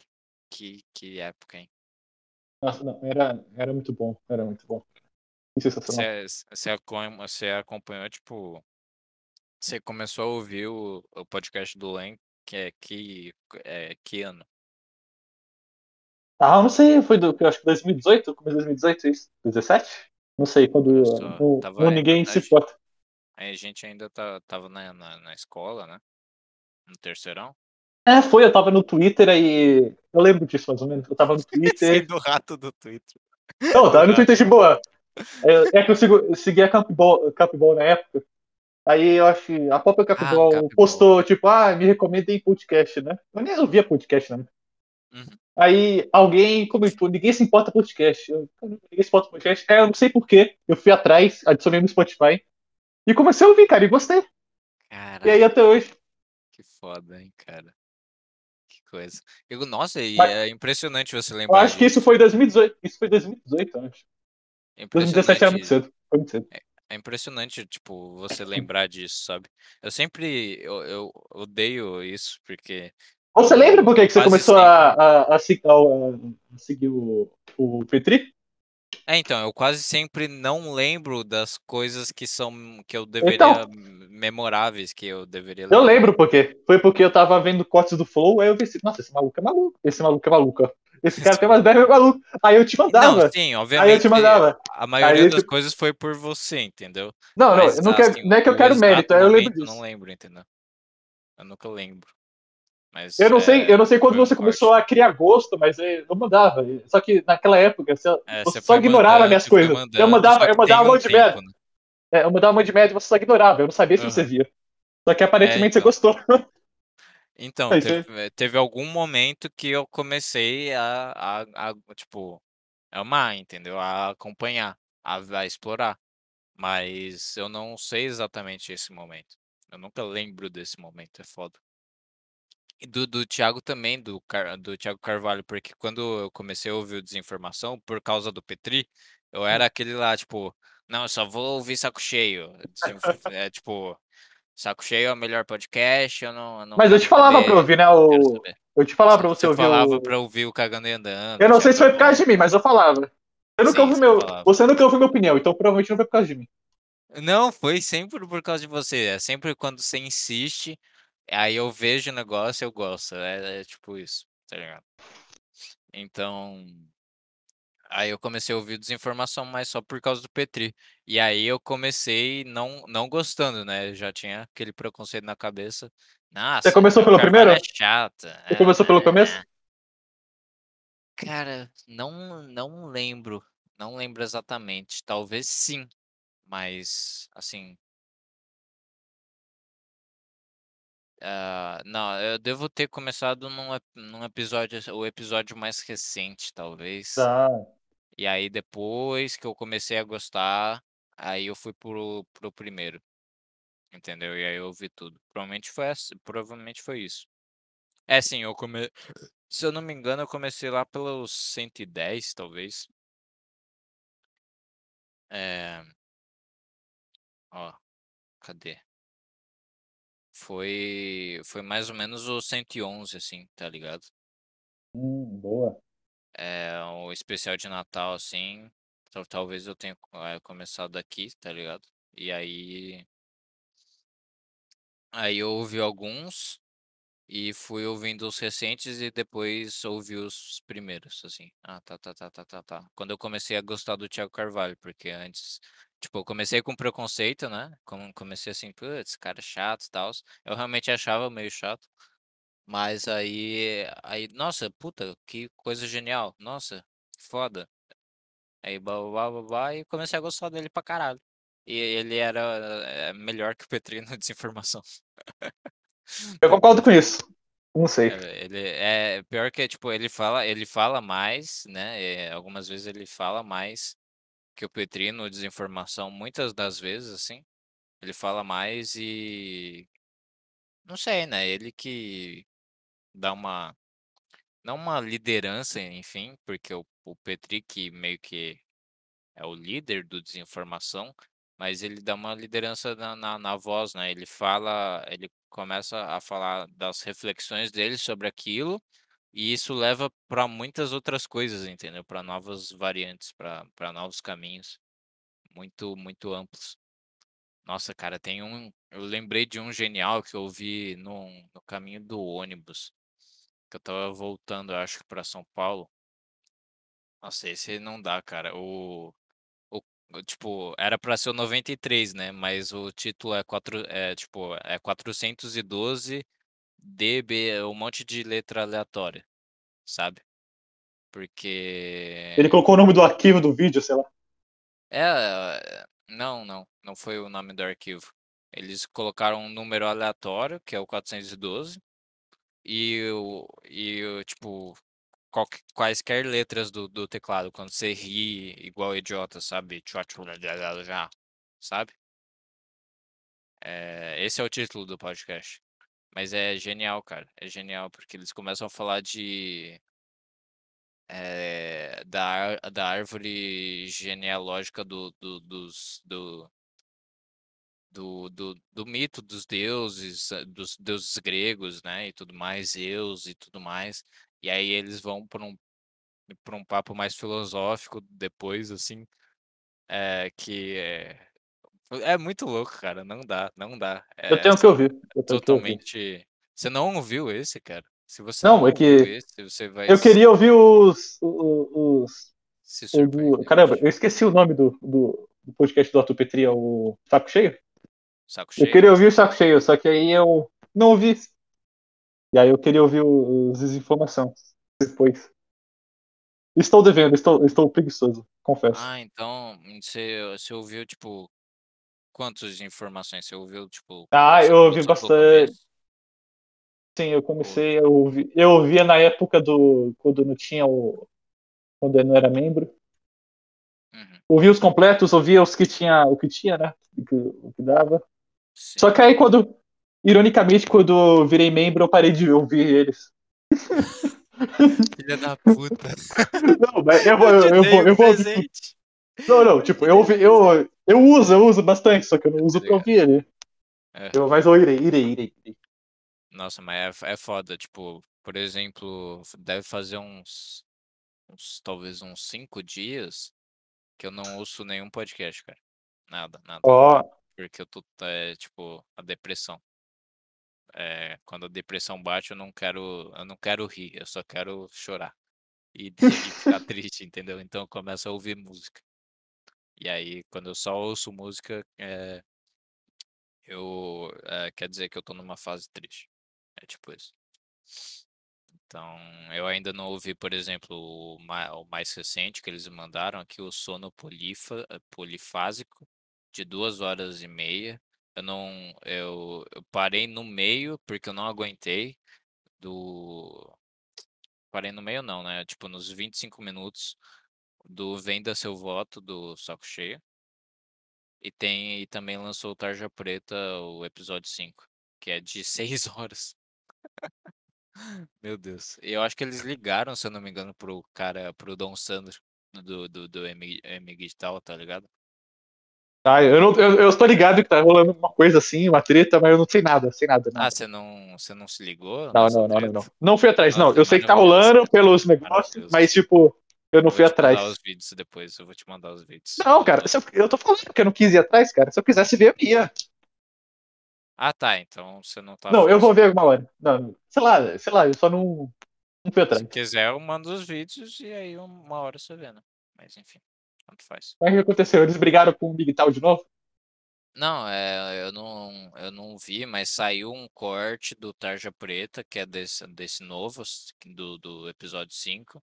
Que, que época, hein? Nossa, não, era, era muito bom. Era muito bom. Que sensacional. Você, você acompanhou, tipo. Você começou a ouvir o, o podcast do Len, que é que, é, que ano? Ah, eu não sei, foi do. eu Acho que 2018? Começo de 2018, isso? 17? Não sei, quando. No- tava- no ninguém se a- importa. Aí a gente ainda tá, tava na, na, na escola, né? No terceirão. É, foi, eu tava no Twitter aí. Eu lembro disso mais ou menos. Eu tava no Sei Twitter. do rato do Twitter. Não, eu tava no. Twitter de boa. É, é que eu, sigo, eu seguia Campbell, Campbell na época. Aí eu acho a própria Campbell Campbell. postou, tipo, ah, me recomendem podcast, né? Eu nem ouvia podcast, né? Uhum. Aí alguém comentou, ninguém se importa podcast. Eu, "Caramba, ninguém se importa podcast. É, eu não sei porquê. Eu fui atrás, adicionei no Spotify. E comecei a ouvir, cara, e gostei. Caraca, E aí até hoje. que foda, hein, cara. Que coisa. Eu, nossa, e Mas- é impressionante você Eu lembrar acho que isso foi 2018. Isso foi 2018, eu acho. É 2017 era muito cedo. Foi muito cedo. É impressionante, tipo, você lembrar disso, sabe? Eu sempre, eu, eu odeio isso, porque... Você eu lembra por que que você quase começou sempre- a, a, a, a- seguir o, o Petri? É, então, eu quase sempre não lembro das coisas que são, que eu deveria, Então. memoráveis, que eu deveria Eu lembrar. lembro por quê. Foi porque eu tava vendo cortes do Flow, aí eu pensei, nossa, esse maluco é maluco. Esse maluco é maluco. Esse cara tem umas ideias maluco. Aí eu te mandava. Não, sim, aí eu obviamente, te mandava. a maioria Aí, das coisas foi por você, entendeu? Não, não, Mas, eu não, quero, assim, não é que eu o quero mérito, eu lembro eu disso. não lembro, entendeu? Eu nunca lembro. Mas, Eu não sei, é, eu não sei quando você começou a criar gosto, mas é, eu mandava. Só que naquela época você, É, você só ignorava mandando, minhas coisas. eu mandava, eu mandava um monte de merda. né? É, eu mandava um monte de merda e você só ignorava. Eu não sabia se Aham. você via. Só que aparentemente então. você gostou. Então, É teve, eh, teve algum momento que eu comecei a, a, a, tipo, amar, entendeu? A acompanhar, a, a explorar. Mas eu não sei exatamente esse momento. Eu nunca lembro desse momento, é foda. Do, do Thiago também, do, Car, do Thiago Carvalho, porque quando eu comecei a ouvir o Desinformação, por causa do Petri, eu era aquele lá, tipo, não, eu só vou ouvir saco cheio. Desinf- É tipo, saco cheio é o melhor podcast, eu não, eu não Mas eu te falava saber, pra ouvir, né? O... Eu te falava pra você, ouvir falava o. pra ouvir o Cagando e Andando. Eu não sei se foi por causa de mim, mas eu falava. Você nunca Sim, você meu. falava. Você nunca ouviu minha opinião, então provavelmente não foi por causa de mim. Não, foi sempre por causa de você. É sempre quando você insiste, aí eu vejo o negócio e eu gosto. É, é tipo isso, tá ligado? Então, aí eu comecei a ouvir desinformação, mas só por causa do Petri. E aí eu comecei não, não gostando, né? Já tinha aquele preconceito na cabeça. Nossa, começou Thiago pelo primeiro? É chata. Você começou pelo começo? Cara, não, não lembro. Não lembro exatamente. Talvez sim, mas assim. Ah, não, eu devo ter começado num, num episódio, o episódio mais recente, talvez. Tá. E aí depois que eu comecei a gostar, aí eu fui pro, pro primeiro. Entendeu? E aí eu ouvi tudo. Provavelmente foi, provavelmente foi isso. É, sim, eu come... Se eu não me engano, eu comecei lá pelos 110, talvez. É... Ó, cadê? Foi, foi mais ou menos o 111, assim, tá ligado? Hum, boa. É, o especial de Natal, assim, tal- talvez eu tenha é, começado aqui, tá ligado? E aí, aí eu ouvi alguns e fui ouvindo os recentes e depois ouvi os primeiros, assim. Ah, tá, tá, tá, tá, tá, tá. Quando eu comecei a gostar do Thiago Carvalho, porque antes, tipo, eu comecei com preconceito, né? Como comecei assim, putz, cara chato e tal. Eu realmente achava meio chato. Mas aí, aí, nossa, puta, que coisa genial. Nossa, que foda. Aí, blá, blá, blá, blá, e comecei a gostar dele pra caralho. E ele era é, melhor que o Petri na desinformação. Eu concordo com isso. Não sei. é, ele é pior que tipo ele fala ele fala mais né é, algumas vezes ele fala mais que o Petri no desinformação muitas das vezes assim ele fala mais e não sei né ele que dá uma não uma liderança enfim porque o, o Petri que meio que é o líder do desinformação mas ele dá uma liderança na, na, na voz né ele fala ele começa a falar das reflexões dele sobre aquilo E isso leva para muitas outras coisas, entendeu? Para novas variantes, para novos caminhos, muito muito amplos. Nossa, cara, tem um eu lembrei de um genial que eu vi no no caminho do ônibus, que eu estava voltando, eu acho que para São Paulo. Nossa, esse não dá, cara. O o tipo, era para ser o 93, né, mas o título é quatro é tipo, é 412 DB, um monte de letra aleatória, sabe? Ele Porque colocou o nome do arquivo do vídeo, sei lá. É, não, não, não foi o nome do arquivo. Eles colocaram um número aleatório, que é o 412, e o, e o tipo, qualque- quaisquer letras do, do teclado, quando você ri igual idiota, sabe? Já, Sabe? É, esse é o título do podcast. Mas é genial, cara. É genial, porque eles começam a falar de. é, da, da árvore genealógica do, do, dos, do, do, do, do mito dos deuses, eh, dos deuses gregos, né, e tudo mais, Zeus e tudo mais. E aí eles vão para um, para um papo mais filosófico depois, assim, é, que é, é muito louco, cara, não dá, não dá. Eu É tenho que ouvir. Eu que ouvir. totalmente. Você não ouviu esse, cara? Se você Não, não é que esse, você vai eu queria ouvir os. os, o. Caramba, eu esqueci o nome do, do, do podcast do Arthur Petri, é o Saco Cheio? Saco Eu cheio? queria ouvir o Saco Cheio, só que aí eu não ouvi. E aí eu queria ouvir os Desinformação depois. Estou devendo, estou, estou preguiçoso, confesso. Ah, então você, você ouviu, tipo, quantas informações? Você ouviu, tipo, Ah, eu ouvi bastante. Sim, eu comecei a ouvir. Eu ouvia na época do. Quando não tinha o. Quando eu não era membro. Uhum, Ouvia os completos, ouvia os que tinha, o que tinha, né? O que, o que dava. Só sim. que aí quando. Ironicamente, quando eu virei membro, eu parei de ouvir eles. Filha da puta. Não, mas eu vou. Eu Eu, eu um eu vou. Não, não, tipo, eu, eu, eu uso, eu uso bastante, só que eu não uso pra ouvir ele. É. Eu, mas eu irei, irei, irei. Nossa, mas é, é foda, tipo, por exemplo, deve fazer uns, uns, talvez uns cinco dias que eu não ouço nenhum podcast, cara. Nada, nada. Ó, Porque eu tô, é, tipo, a depressão. É, quando a depressão bate, eu não quero, eu não quero rir, eu só quero chorar. E, e ficar triste, entendeu? Então eu começo a ouvir música. E aí, quando eu só ouço música, é, eu é, quer dizer que eu tô numa fase triste. É tipo isso. Então, eu ainda não ouvi, por exemplo, o, ma- o mais recente que eles mandaram aqui, o sono polifa, eh, polifásico, de duas horas e meia. Eu não, eu, eu parei no meio porque eu não aguentei do, parei no meio não, né? Tipo, nos 25 minutos do Venda Seu Voto do Saco Cheio. E tem, e também lançou o Tarja Preta, o episódio 5, que é de 6 horas. Meu Deus. Eu acho que eles ligaram, se eu não me engano, pro cara, pro Dom Sandro do, do, do M, M Digital, tá ligado? Ah, eu, não, eu, eu estou ligado que tá rolando uma coisa assim, uma treta, mas eu não sei nada, sei nada. Ah, nada. você não, você não se ligou Não, não, não, não, não. Não fui atrás, não. Nossa, Eu sei que tá rolando pelos negócios, mas tipo, eu não Eu fui vou te mandar atrás. os vídeos depois, eu vou te mandar os vídeos. Não, cara, eu, eu tô falando que eu não quis ir atrás, cara. Se eu quisesse ver, eu ia. Ah, tá, então você não tá Não, eu vou ver alguma hora. Não, sei lá, sei lá, eu só não, não fui atrás. Se quiser, eu mando os vídeos e aí uma hora você vê, né? Mas enfim, tanto faz. Mas o que aconteceu? Eles brigaram com o Big Tal de novo? Não, é, eu não, eu não vi, mas saiu um corte do Tarja Preta, que é desse, desse novo, do, do episódio 5,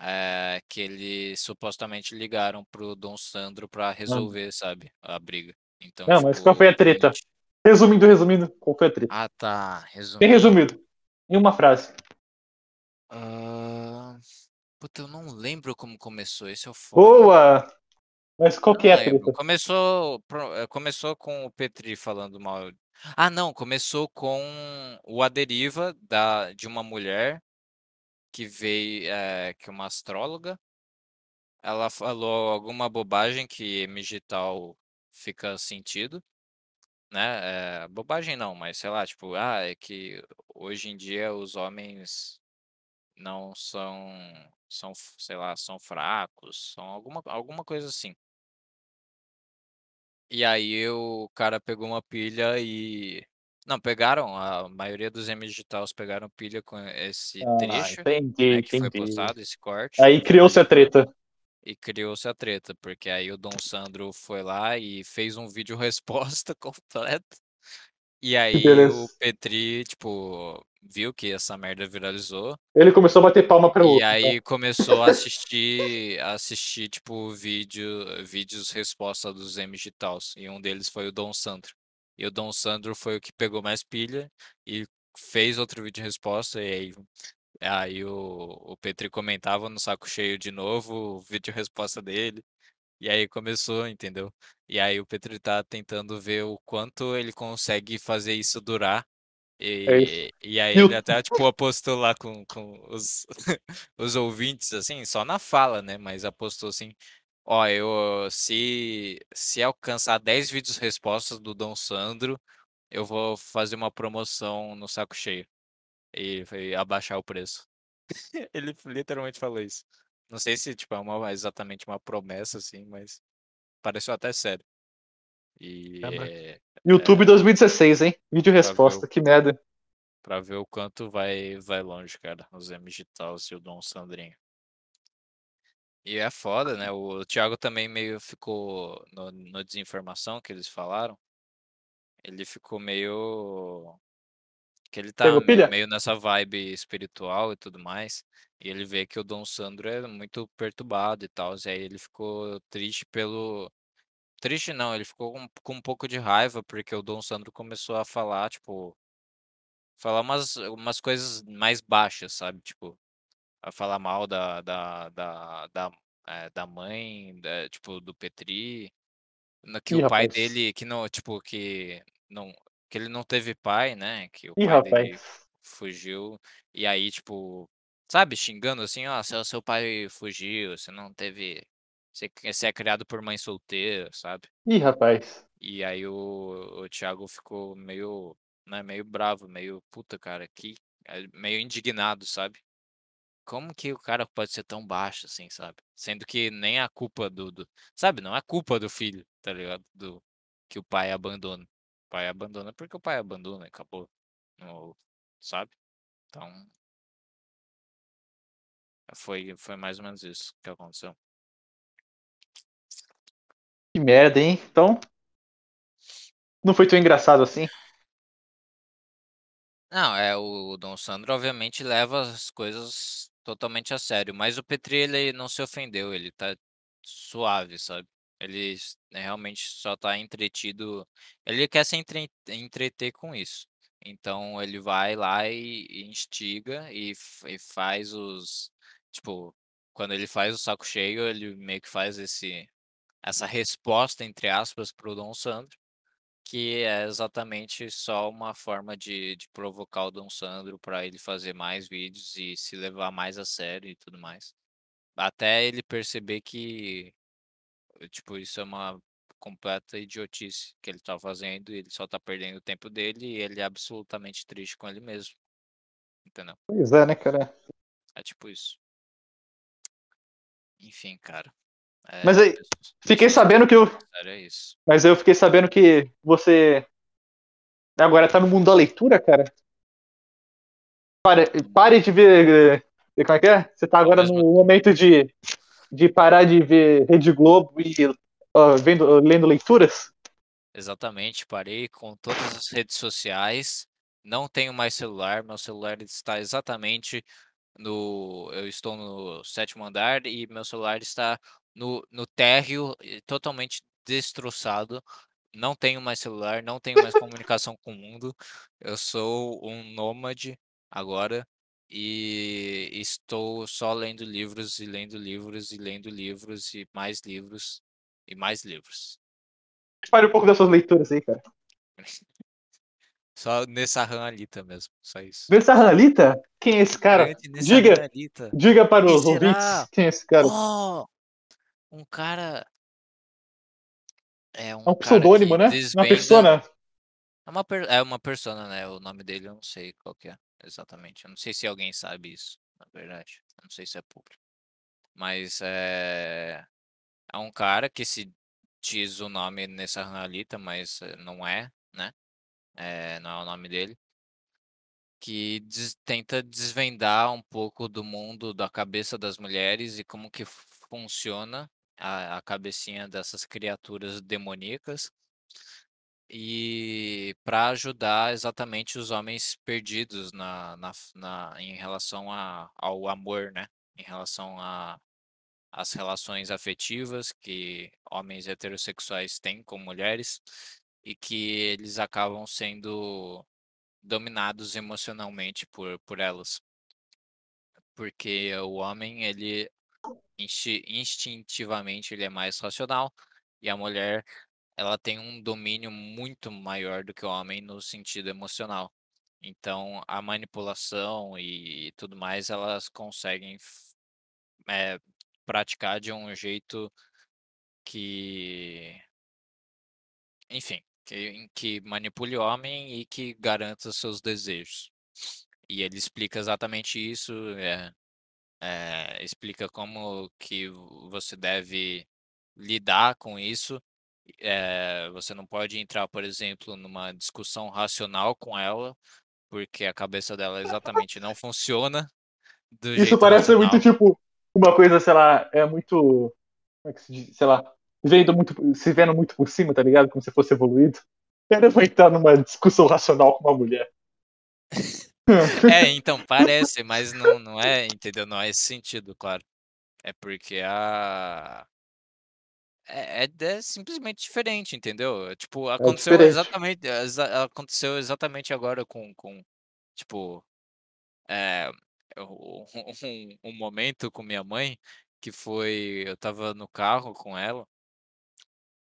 é, que eles supostamente ligaram pro Dom Sandro pra resolver, sabe, a briga. Então, Não, mas tipo, qual foi a treta? gente- Resumindo, resumindo, qual foi a treta? Ah, tá, Bem resumindo. resumido. Em uma frase. Ah, Puta, eu não lembro como começou, esse é o foda. Boa! Mas qual que é a treta? Começou, eh, começou com o Petri falando mal. Ah, não, começou com o A Deriva da, de uma mulher que veio, eh, que é uma astróloga. Ela falou alguma bobagem que Migital fica sentido, né? Eh, bobagem não, mas sei lá, tipo, ah, é que hoje em dia os homens não são, são, sei lá, são fracos, são alguma, alguma coisa assim. E aí o cara pegou uma pilha e. Não, pegaram, a maioria dos M Digitals pegaram pilha com esse Ah, trecho, entendi, né, que foi entendi. postado, esse corte. Aí criou-se a treta. E criou-se a treta, porque aí o Dom Sandro foi lá e fez um vídeo resposta completo. E aí o Petri, tipo, viu que essa merda viralizou. Ele começou a bater palma para o E outro. aí começou a assistir, assistir tipo vídeo, vídeos resposta dos M Digitals. E um deles foi o Dom Sandro. E o Dom Sandro foi o que pegou mais pilha e fez outro vídeo resposta. E aí, aí o, o Petri comentava no saco cheio de novo o vídeo resposta dele. E aí começou, entendeu? E aí o Petri tá tentando ver o quanto ele consegue fazer isso durar. É. E, aí E o- ele até, tipo, apostou lá com, com os, os ouvintes, assim, só na fala, né? Mas apostou assim, ó, eu, se, se alcançar 10 vídeos respostas do Dom Sandro, eu vou fazer uma promoção no saco cheio. E foi abaixar o preço. Ele literalmente falou isso. Não sei se, tipo, é uma, exatamente uma promessa, assim, mas pareceu até sério. E é, YouTube 2016, hein? Vídeo resposta, que merda. Pra ver o quanto vai, vai longe, cara, os M Digitals e o Dom Sandrinho. E é foda, né? O Thiago também meio ficou no, no desinformação que eles falaram. Ele ficou meio. Que ele tá Pegou me- pilha? meio nessa vibe espiritual e tudo mais. E ele vê que o Dom Sandro é muito perturbado e tal. E aí ele ficou triste pelo. Triste não, ele ficou com, com um pouco de raiva, porque o Dom Sandro começou a falar, tipo, falar umas, umas coisas mais baixas, sabe? Tipo, falar mal da, da, da, da, eh, da mãe, da- tipo, do Petri, na- que Ih, o pai rapaz. dele, que não, tipo, que não, que ele não teve pai, né? Que o Ih, pai dele rapaz. fugiu, e aí, tipo, sabe, xingando assim, ó, seu, seu pai fugiu, você não teve, você, você é criado por mãe solteira, sabe? Ih, rapaz. E aí o, o Thiago ficou meio, né, meio bravo, meio, puta, cara, que, meio indignado, sabe? Como que o cara pode ser tão baixo assim, sabe? Sendo que nem a culpa do, do- sabe, não é culpa do filho, tá ligado? Do que o pai abandona. O pai abandona porque o pai abandona e acabou. Sabe? Então, foi foi mais ou menos isso que aconteceu. Que merda, hein? Então. Não foi tão engraçado assim? Não, é, o Dom Sandro obviamente leva as coisas totalmente a sério, mas o Petri ele não se ofendeu, ele tá suave, sabe? Ele né, realmente só tá entretido, ele quer se entre- entreter com isso. Então ele vai lá e, e instiga e, e faz os, tipo, quando ele faz o saco cheio, ele meio que faz esse essa resposta entre aspas pro Dom Sandro que é exatamente só uma forma de, de provocar o Dom Sandro para ele fazer mais vídeos e se levar mais a sério e tudo mais. Até ele perceber que, tipo, isso é uma completa idiotice que ele tá fazendo, e ele só tá perdendo o tempo dele e ele é absolutamente triste com ele mesmo. Entendeu? Pois é, né, cara? É tipo isso. Enfim, cara. É, Mas aí, Fiquei sabendo que eu. Sério, é isso. Mas eu fiquei sabendo que você agora tá no mundo da leitura, cara. Pare, pare de ver. eh, Como é que é? Você tá agora no momento de, de parar de ver Rede Globo e ó, vendo, lendo leituras? Exatamente, parei com todas as redes sociais. Não tenho mais celular, meu celular está exatamente no. Eu estou no sétimo andar e meu celular está no, no térreo, eh, totalmente destroçado. Não tenho mais celular, não tenho mais comunicação com o mundo. Eu sou um nômade agora e estou só lendo livros e lendo livros e lendo livros e mais livros e mais livros. Pare um pouco das suas leituras aí, cara. Só nessa Alita mesmo, só isso. Versa Ranalita? Quem é esse cara? Nessa Diga, diga para os ouvintes quem é esse cara. Oh, um cara. É um, É um cara pseudônimo, né? Uma desvenda- persona. É uma, per- é uma persona, né? O nome dele eu não sei qual que é exatamente. Eu não sei se alguém sabe isso, na verdade. Eu não sei se é público. Mas é. É um cara que se diz o nome nessa Alita, mas eh, não é, né? É, não é o nome dele. Que des- tenta desvendar um pouco do mundo da cabeça das mulheres e como que funciona a, a cabecinha dessas criaturas demoníacas e para ajudar exatamente os homens perdidos na, na, na- em relação a, ao amor, né? Em relação a as relações afetivas que homens heterossexuais têm com mulheres e que eles acabam sendo dominados emocionalmente por, por elas. Porque o homem, ele insti- instintivamente ele é mais racional e a mulher, ela tem um domínio muito maior do que o homem no sentido emocional. Então, a manipulação e tudo mais, elas conseguem eh, praticar de um jeito que, enfim, que, que manipule o homem e que garanta seus desejos. E ele explica exatamente isso, é, é, explica como que você deve lidar com isso. é, você não pode entrar, por exemplo, numa discussão racional com ela, porque a cabeça dela exatamente não funciona Isso parece racional. muito tipo uma coisa, sei lá, é muito. Como é que se diz? Sei lá, vendo muito, se vendo muito por cima, tá ligado? Como se fosse evoluído. Ele vai entrar numa discussão racional com uma mulher. É, então, parece, mas não, não é, entendeu? Não é esse sentido, claro. É porque a. É, é, é simplesmente diferente, entendeu? É, Tipo, aconteceu diferente. exatamente. exa- Aconteceu exatamente agora com, com tipo. É, o- um, um momento com minha mãe que foi. Eu tava no carro com ela.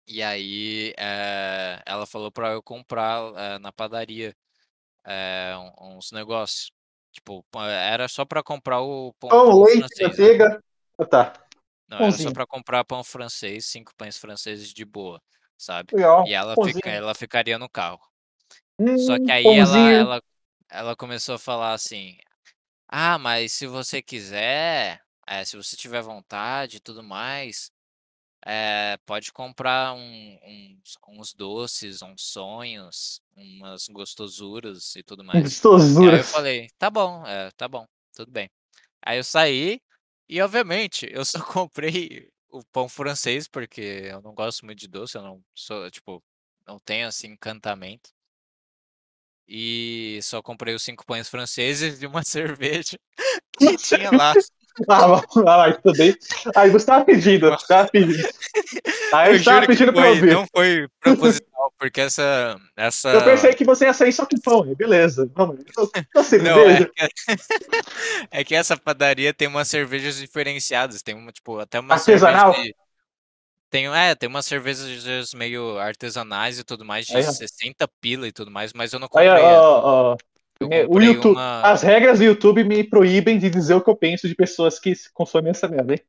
E aí eh, ela falou pra eu comprar eh, na padaria um- uns negócios. Tipo, era só pra comprar o pão, Pão, pão leite, francês, né? Ah, tá. Não, era só pra comprar pão francês, cinco pães franceses de boa, sabe? Legal. E ela, fica, ela ficaria no carro. Hum, Só que aí ela, ela, ela começou a falar assim: Ah, mas se você quiser, eh, se você tiver vontade e tudo mais, eh, pode comprar um- uns, uns doces, uns sonhos, umas gostosuras e tudo mais. E aí eu Gostosuras. falei: Tá bom, é, tá bom, tudo bem. Aí eu saí e, obviamente, eu só comprei o pão francês porque eu não gosto muito de doce, eu não sou, tipo, não tenho assim encantamento. E só comprei os cinco pães franceses e uma cerveja que tinha lá. Ah, lá, lá, bem. Aí você tava pedindo, tava pedindo. Aí Eu você tava que pedindo pra foi, ouvir. não foi proposital, porque essa. essa... Eu pensei que você ia sair só com pão, beleza. Vamos, só Não, é que, é que essa padaria tem umas cervejas diferenciadas. Tem uma, tipo, até uma Artesanal? de. Tem, é, tem umas cervejas meio artesanais e tudo mais, de Aí, ó. 60 pila e tudo mais, mas eu não Aí, comprei. ó, essa. ó, ó. Eu É, O YouTube, uma. As regras do YouTube me proíbem de dizer o que eu penso de pessoas que consomem essa merda, hein?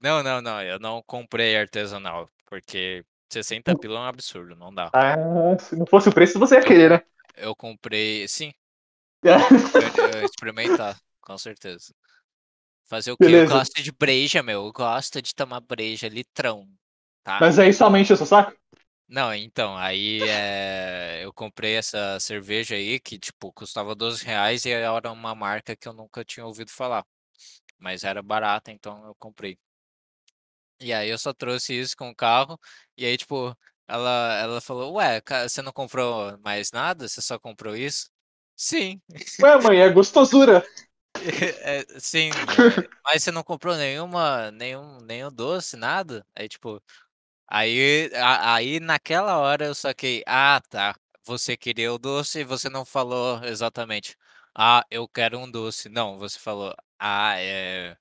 Não, não, não, eu não comprei artesanal, porque 60 pila é um absurdo, não dá. Ah, se não fosse o preço, você ia Eu, querer, né? eu comprei, sim, eu, eu experimentar, com certeza. Fazer o quê? Eu Beleza. gosto de breja, meu, eu gosto de tomar breja, litrão, tá? Mas aí somente o seu saco? Não, então, aí é, eu comprei essa cerveja aí que, tipo, custava 12 reais e era uma marca que eu nunca tinha ouvido falar. Mas era barata, então eu comprei. E aí eu só trouxe isso com o carro, e aí, tipo, ela, ela falou, ué, ca- você não comprou mais nada? Você só comprou isso? Sim, Ué, mãe, é gostosura. é, sim, é, mas você não comprou nenhuma, nenhum, nenhum doce, nada? Aí, tipo, Aí, a- aí naquela hora eu saquei, ah, tá. Você queria o doce e você não falou exatamente. Ah, eu quero um doce. Não, você falou, ah, é,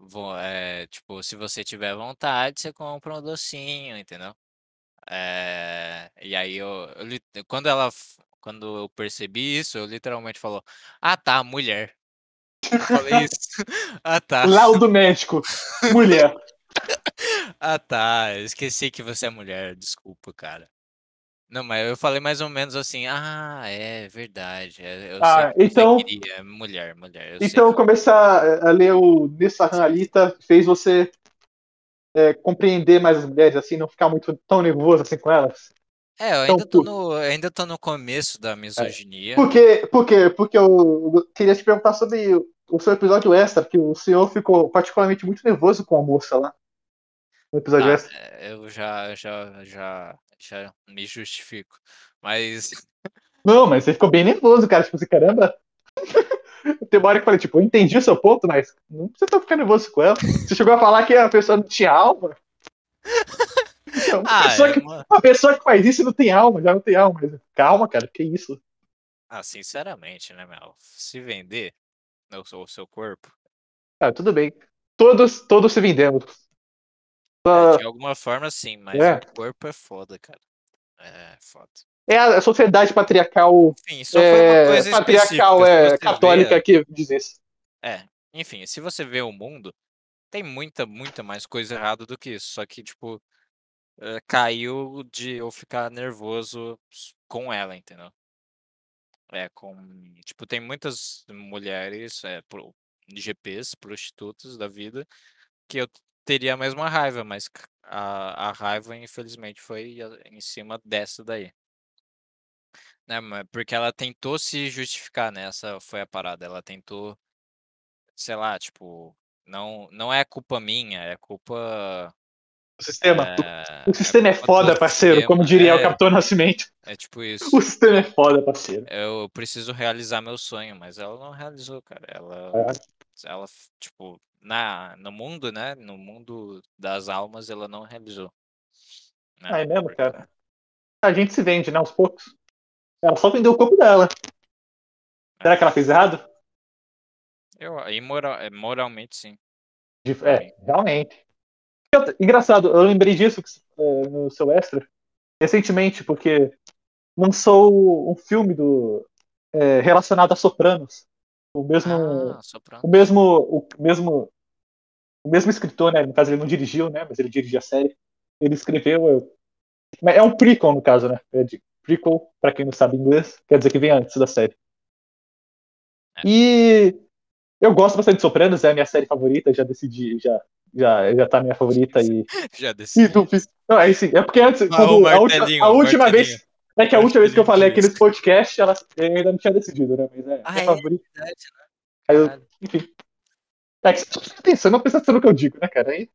vou, é, tipo, se você tiver vontade, você compra um docinho, entendeu? É, e aí eu, eu quando ela, quando eu percebi isso, eu literalmente falou, ah, tá, mulher. Eu falei isso. Ah, tá. Laudo médico. Mulher. Ah, tá. Eu esqueci que você é mulher. Desculpa, cara. Não, mas eu falei mais ou menos assim. Ah, é verdade. é, Eu Ah, que então, queria. Mulher, mulher. Eu então que. começar a ler o Nissan Alita fez você é, compreender mais as mulheres, assim, não ficar muito tão nervoso assim com elas. É, eu Então, ainda tô no, ainda tô no começo da é, misoginia. por quê? Por quê? Porque eu, queria te perguntar sobre o, o seu episódio extra, que o senhor ficou particularmente muito nervoso com a moça lá episódio extra. é, eu já, já, já, já me justifico. Mas, Não, mas você ficou bem nervoso, cara. Tipo assim, caramba. Tem uma hora que eu falei, tipo, eu entendi o seu ponto, mas não precisa ficando nervoso com ela. Você chegou a falar que a pessoa não tinha alma. Então, uma, ah, pessoa é que, uma. uma pessoa que faz isso não tem alma, já não tem alma. Calma, cara, que isso? Ah, sinceramente, né, Mel? Se vender o seu, o seu corpo, Ah, tudo bem. Todos, todos se vendemos. É, Só- de alguma forma sim, mas é, o corpo é foda, cara. É foda. é a sociedade patriarcal, Enfim, só foi uma é, coisa patriarcal é, católica vê, que diz isso. é, enfim, se você vê o mundo, tem muita, muita mais coisa errada do que isso. Só que, tipo, é, caiu de eu ficar nervoso com ela, entendeu? É, com, tipo, tem muitas mulheres, é, pro- GPs, prostitutas da vida, que eu teria a mesma raiva, mas a, a raiva, infelizmente, foi a- em cima dessa daí. Né, porque ela tentou se justificar, né? Essa foi a parada. Ela tentou, sei lá, tipo, não, não é culpa minha, é culpa. O sistema. É, O é sistema é do foda, parceiro, como sistema. diria o É, Capitão Nascimento. é tipo O isso. sistema é foda, parceiro. Eu preciso realizar meu sonho, mas ela não realizou, cara. Ela, É. ela, tipo, na, no mundo, né? No mundo das almas, ela não realizou, né? Ah, é mesmo, cara? A gente se vende, né, aos poucos. Ela só vendeu o corpo dela. Será é, que ela fez errado? eu, imoral, é, moralmente, sim. É, realmente. Eu- Engraçado, eu lembrei disso é, no seu extra recentemente, porque lançou um filme do é, relacionado a Sopranos. O mesmo, Ah, o mesmo, o mesmo, o mesmo escritor, né? No caso ele não dirigiu, né? Mas ele dirigiu a série. Ele escreveu, é, um prequel no caso, né? É de prequel para quem não sabe inglês, quer dizer que vem antes da série. É. E eu gosto bastante de Sopranos, é a minha série favorita, já decidi, já já já tá minha favorita e Já e decidi. do, não, é sim, é porque antes, Ah, quando, a última, a última vez, é que a última vez que eu falei aqui nesse podcast, ela ainda não tinha decidido, né? Mas é, Ah, minha é favorita. verdade, né? Aí eu, enfim. É que você tá pensando, não pensa no que eu digo, né, cara? Aí,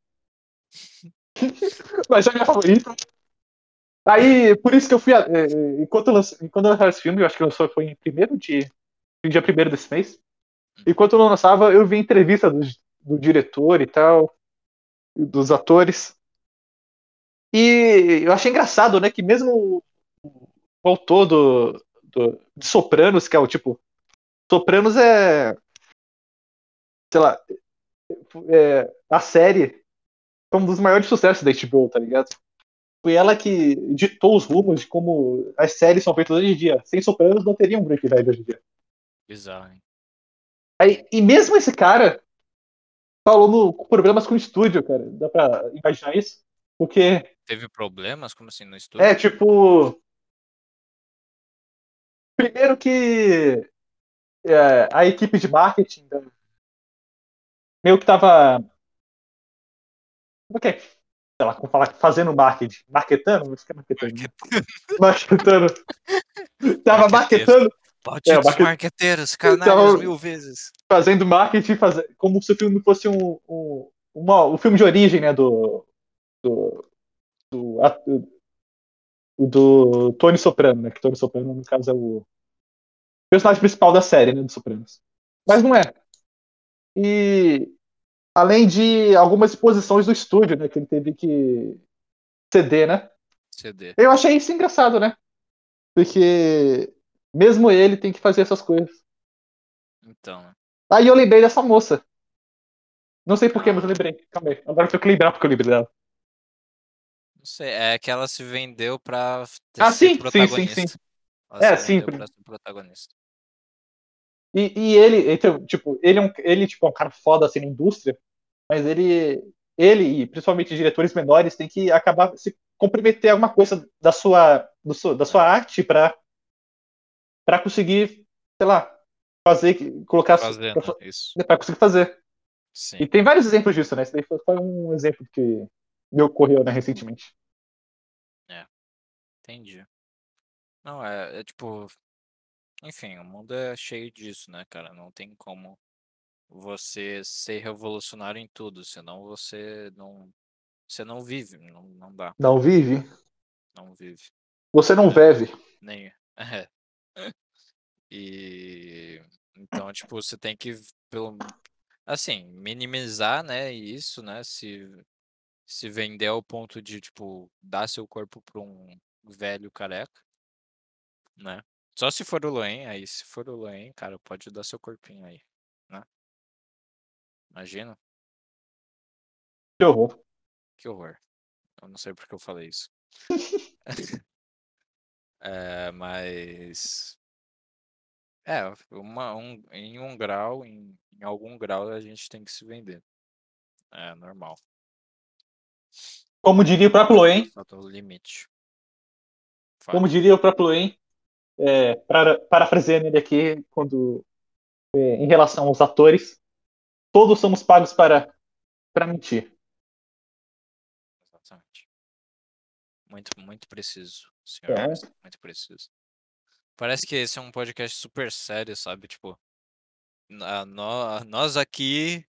mas é a minha favorita. Aí, por isso que eu fui. a- é, é, enquanto lançou, enquanto eu lançava esse filme, eu acho que lançou foi em primeiro de. em dia primeiro desse mês. Enquanto eu não lançava, eu vi entrevista do, do diretor e tal, dos atores. E eu achei engraçado, né, que mesmo o autor do, do, de Sopranos, que é o tipo. Sopranos é. Sei lá. É, a série foi um dos maiores sucessos da HBO, tá ligado? Foi ela que ditou os rumos de como as séries são feitas hoje em dia. Sem Sopranos não teria um Breaking Bad hoje em dia. Bizarro, hein? Aí, e mesmo esse cara falou no problemas com o estúdio, cara. Dá pra imaginar isso? Porque, Teve problemas? Como assim, no estúdio? é tipo. Primeiro que é, a equipe de marketing da- meio que tava. Como é que é? Sei lá, como falar, fazendo marketing. Marketando? Acho que é marketando. né? Marketando. Tava marketando, Malditos market- marqueteiros, canalhas Tava- mil vezes. fazendo marketing, faz... como se o filme fosse um, um, uma, o filme de origem, né, do do, do, do, do Tony Soprano, né, que Tony Soprano, no caso, é o personagem principal da série, né, do Sopranos. Mas não é. E além de algumas exposições do estúdio, né, que ele teve que ceder, né, CD. eu achei isso engraçado, né, porque mesmo ele tem que fazer essas coisas. Então, né? Aí eu lembrei dessa moça. Não sei porquê, mas eu lembrei. Calma aí. Agora eu tenho que lembrar porque eu lembrei dela. Não sei, é que ela se vendeu pra Ah, sim, sim, sim, protagonista. sim. Ela É, sim, pra ser protagonista. E, e ele, então, tipo, ele é um, ele, tipo, é um cara foda assim na indústria, mas ele, ele e principalmente diretores menores têm que acabar se comprometer alguma coisa da sua, do da sua arte pra para conseguir, sei lá, fazer, colocar, pra conseguir fazer. Sim. E tem vários exemplos disso, né? Esse daí foi um exemplo que me ocorreu, né, recentemente. Entendi. Não, é, é tipo. Enfim, o mundo é cheio disso, né, cara? Não tem como você ser revolucionário em tudo, senão você não. Você não vive, não, não dá, Não vive? não vive. Você não vive. Nem. É. E. Então, tipo, você tem que, pelo. Assim, minimizar, né, isso, né? Se, se vender ao ponto de, tipo, dar seu corpo pra um velho careca, né? Só se for o Loen, aí se for o Loen, cara, pode dar seu corpinho aí, né? Imagina, Que horror. que horror. Eu não sei porque eu falei isso. É, mas. É, uma, um, em um grau, em, em algum grau a gente tem que se vender. É normal. Como diria o próprio Loen, como diria o próprio Loen, é, para, parafraseando ele aqui, quando, é, em relação aos atores, todos somos pagos para, para mentir. Exatamente. Muito, muito preciso, senhor. É. Muito preciso. Parece que esse é um podcast super sério, sabe? Tipo, a nó- nós aqui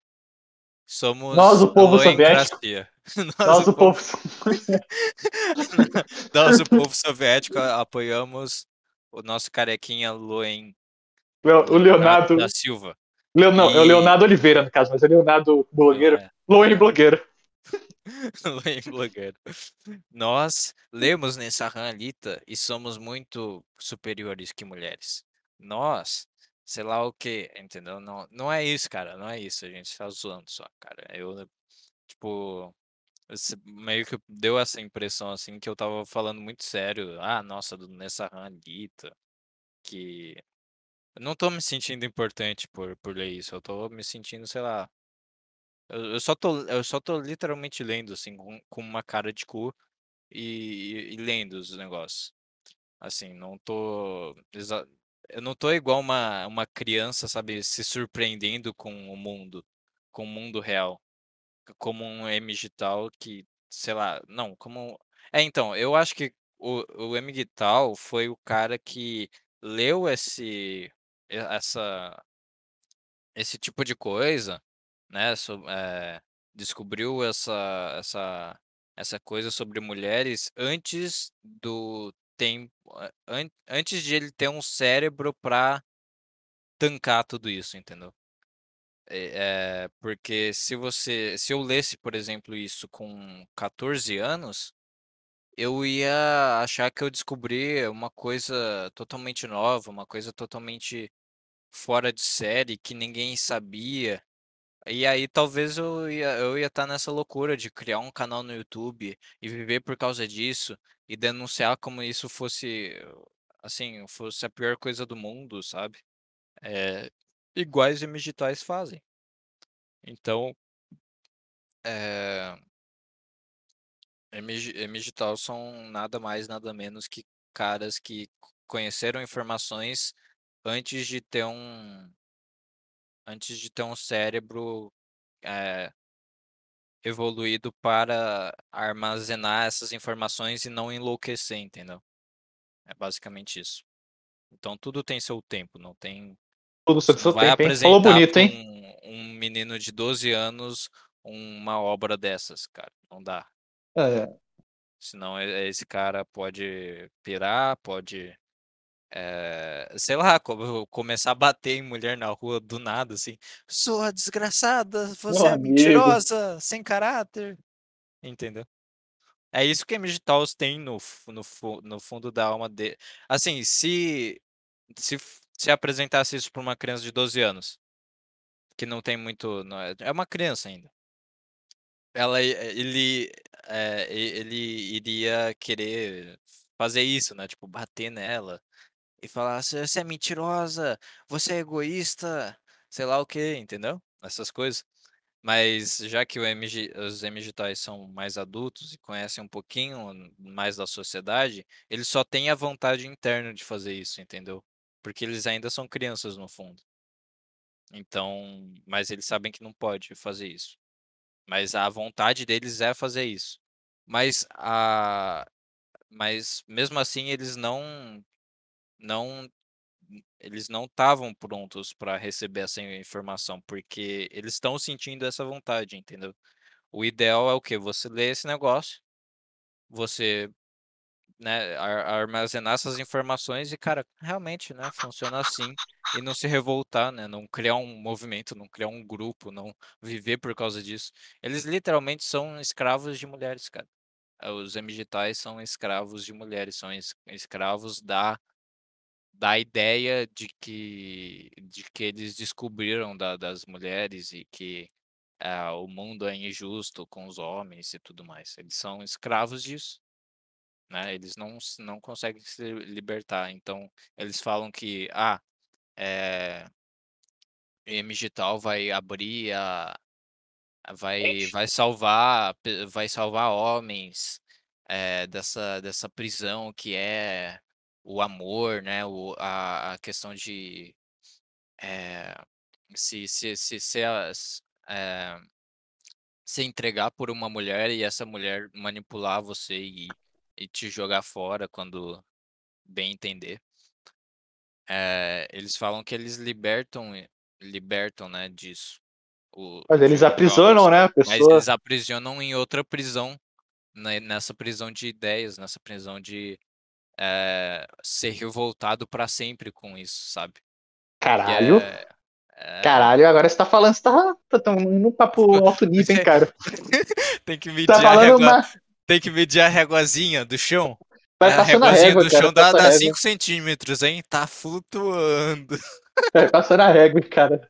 somos Nós, o povo soviético. loencracia. Nós, o povo. Nós, o povo soviético, apoiamos o nosso carequinha Loen o Leonardo. da Silva. Leo- não, é o E- Leonardo Oliveira, no caso, mas é Leonardo blogueiro. É, Loen blogueiro. Loen blogueiro. Nós lemos nessa ranlita e somos muito superiores que mulheres. Nós, sei lá o que, entendeu? Não, não é isso, cara, não é isso. A gente tá zoando só, cara. Eu, tipo, esse- meio que deu essa impressão, assim, que eu tava falando muito sério. Ah, nossa, do nessa ranlita, que... Eu não tô me sentindo importante por, por ler isso. Eu tô me sentindo, sei lá, eu, eu só tô, eu só tô literalmente lendo, assim, com, com uma cara de cu e, e lendo os negócios. Assim, não tô. Eu não tô igual uma, uma criança, sabe, se surpreendendo com o mundo, com o mundo real. Como um M-Gital que, sei lá, não, como. É, então, eu acho que o, o M-Gital foi o cara que leu esse, essa, esse tipo de coisa, né? so- eh, descobriu essa, essa, essa coisa sobre mulheres antes do tempo, a- an- antes de ele ter um cérebro para tancar tudo isso, entendeu? É, é, porque se você, se eu lesse, por exemplo, isso com 14 anos, eu ia achar que eu descobri uma coisa totalmente nova, uma coisa totalmente fora de série que ninguém sabia E aí talvez eu ia eu ia estar nessa loucura de criar um canal no YouTube e viver por causa disso, e denunciar como isso fosse, assim, fosse a pior coisa do mundo, sabe. Eh, iguais digitais fazem. Então eh M digital são nada mais nada menos que caras que conheceram informações antes de ter um antes de ter um cérebro, eh evoluído para armazenar essas informações e não enlouquecer, entendeu. É basicamente isso. Então tudo tem seu tempo, não tem Tudo tem seu vai tempo, hein. Falou apresentar bonito, hein. um um menino de 12 anos uma obra dessas, cara, não dá. É. Senão esse cara pode pirar, pode, eh, sei lá, co começar a bater em mulher na rua do nada, assim: "Sua desgraçada, Meu você é amigo. mentirosa, sem caráter", entendeu. É isso que M-Digitals tem no no no fundo da alma de assim, se se se apresentasse isso para uma criança de 12 anos que não tem muito não é é uma criança ainda. Ela e ele, eh, e ele iria querer fazer isso, né, tipo bater nela e falar: "Você é mentirosa, você é egoísta", sei lá o quê, entendeu. Essas coisas. Mas já que MG os M-Digitais são mais adultos e conhecem um pouquinho mais da sociedade, eles só têm a vontade interna de fazer isso, entendeu. Porque eles ainda são crianças no fundo. Então mas eles sabem que não pode fazer isso. Mas a vontade deles é fazer isso. Mas a mas mesmo assim eles não não eles não estavam prontos para receber essa informação, porque eles estão sentindo essa vontade, entendeu. O ideal é o quê? Você lê esse negócio, você, né, ar armazenar essas informações e cara, realmente, né, funciona assim, e não se revoltar, né, não criar um movimento, não criar um grupo, não viver por causa disso. Eles literalmente são escravos de mulheres, cara. Os M-Digitais são escravos de mulheres, são es escravos da da ideia de que de que eles descobriram da das mulheres e que, ah, o mundo é injusto com os homens e tudo mais. Eles são escravos disso, né, eles não não conseguem se libertar, então eles falam que: "Ah, eh" "M-Digital vai abrir a vai vai salvar vai salvar homens, eh, dessa dessa prisão que é o amor, né, o a a questão de, eh, se se se se as eh, se entregar por uma mulher e essa mulher manipular você e e te jogar fora quando bem entender". Eh, eles falam que eles libertam libertam, né, disso, o Mas eles aprisionam, né, a mas pessoa. eles aprisionam em outra prisão, ne nessa prisão de ideias, nessa prisão de, eh, ser revoltado para sempre com isso, sabe. Caralho. é é Caralho, agora você tá falando você tá tá num papo alto nível, hein, cara. Tem que Tá medir a falando régua uma tem que medir a réguazinha do chão. Vai A a réguazinha régua, do cara, chão dá passa a dá régua. 5 centímetros, hein, tá flutuando. Vai passando a régua, cara.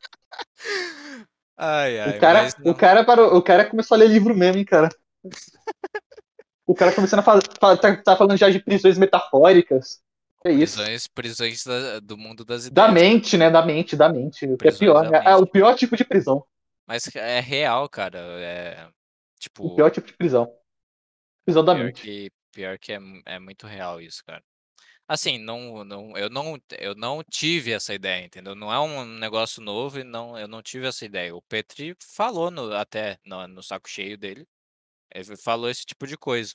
Ai, O ai, cara mas o cara parou o cara começou a ler livro mesmo, hein, cara. O cara começando a fa fa tá tá falando já de prisões metafóricas. Que isso. Prisões prisões da do mundo das Da ideias, cara. mente, né, da mente da mente, o que é pior, da né, é o pior tipo de prisão. Mas é real, cara, eh, O pior tipo tipo de prisão. Prisão da pior mente. que pior que é é muito real isso, cara. Assim, não não eu não eu não tive essa ideia, entendeu. Não é um negócio novo e não eu não tive essa ideia. O Petri falou no até no no Saco Cheio dele, ele falou esse tipo de coisa,